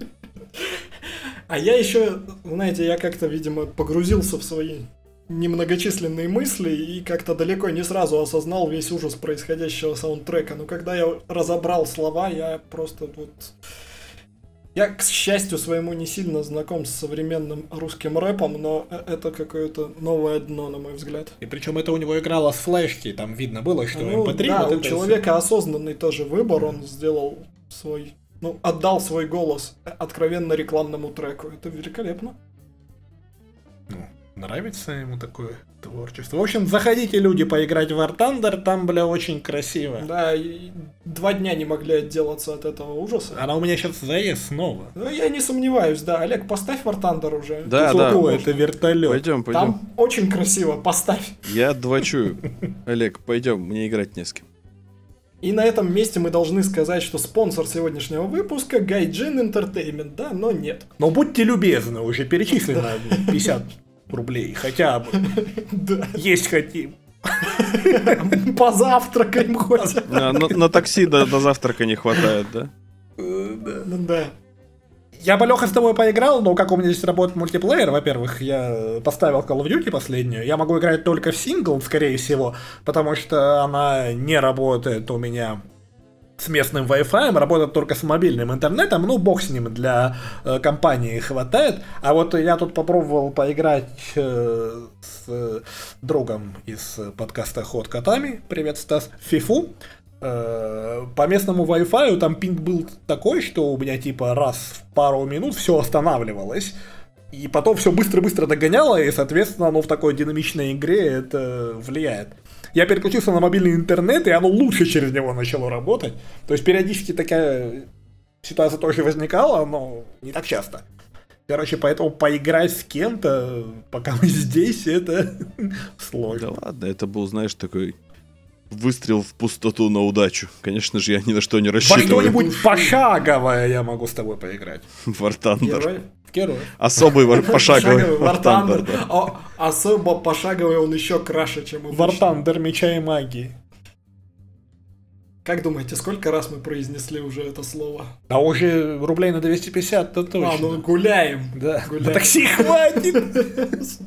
А я еще, знаете, я как-то, видимо, погрузился в свои немногочисленные мысли и как-то далеко не сразу осознал весь ужас происходящего саундтрека. Но когда я разобрал слова, я просто вот... Я, к счастью своему, не сильно знаком с современным русским рэпом, но э- это какое-то новое дно, на мой взгляд. И причем это у него играло с флешки, там видно было, что Ну, MP3 да, вот у человека осознанный тоже выбор, он сделал свой, ну, отдал свой голос откровенно рекламному треку. Это великолепно. Нравится ему такое творчество. В общем, заходите, люди, поиграть в War Thunder, там, бля, очень красиво. Да, и два дня не могли отделаться от этого ужаса. Она у меня сейчас заест снова. Ну, я не сомневаюсь, да. Олег, поставь War Thunder уже. Да, Тут да. какое это вертолет. Пойдем, пойдем. Там очень красиво, поставь. Я двочую. Олег, пойдем, мне играть не с кем. И на этом месте мы должны сказать, что спонсор сегодняшнего выпуска Гайджин Entertainment, да, но нет. Но будьте любезны, уже перечислено 50 рублей, хотя бы. Есть хотим. Позавтракаем хоть. На, такси до, до завтрака не хватает, да? Ну Да. Я бы, Леха, с тобой поиграл, но как у меня здесь работает мультиплеер, во-первых, я поставил Call of Duty последнюю, я могу играть только в сингл, скорее всего, потому что она не работает у меня с местным Wi-Fi, работает только с мобильным интернетом, ну, бог с ним, для э, компании хватает. А вот я тут попробовал поиграть э, с э, другом из подкаста Ход Котами, привет, Стас, Фифу. Э, по местному Wi-Fi там пинг был такой, что у меня типа раз в пару минут все останавливалось. И потом все быстро-быстро догоняло, и, соответственно, ну, в такой динамичной игре это влияет. Я переключился на мобильный интернет, и оно лучше через него начало работать. То есть периодически такая ситуация тоже возникала, но не так часто. Короче, поэтому поиграть с кем-то, пока мы здесь, это сложно. Да ладно, это был, знаешь, такой выстрел в пустоту на удачу. Конечно же, я ни на что не Во рассчитываю. что-нибудь пошаговое я могу с тобой поиграть. War Thunder. Герой. Особый вар- пошаговый War War Thunder, Thunder. да. О, особо пошаговый он еще краше, чем обычно. Вартандер меча и магии. Как думаете, сколько раз мы произнесли уже это слово? А уже рублей на 250, то точно. А, ну гуляем. Да, гуляем. на такси хватит.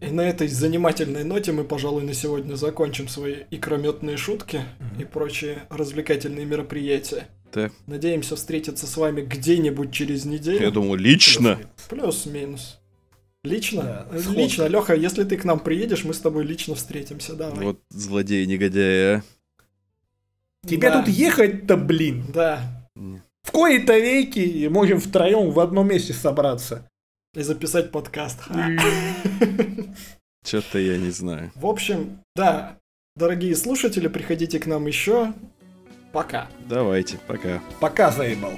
И на этой занимательной ноте мы, пожалуй, на сегодня закончим свои икрометные шутки и прочие развлекательные мероприятия. Да. Надеемся встретиться с вами где-нибудь через неделю. Я думаю, лично. Плюс-минус. Лично? Да, сходка. лично, Леха, если ты к нам приедешь, мы с тобой лично встретимся, давай. Вот злодей, негодяй, а. Тебе Да. тут ехать-то, блин. Да. В кои-то веки можем втроем в одном месте собраться. И записать подкаст. Что-то я не знаю. В общем, да, дорогие слушатели, приходите к нам еще. Пока. Давайте, пока. Пока заебал.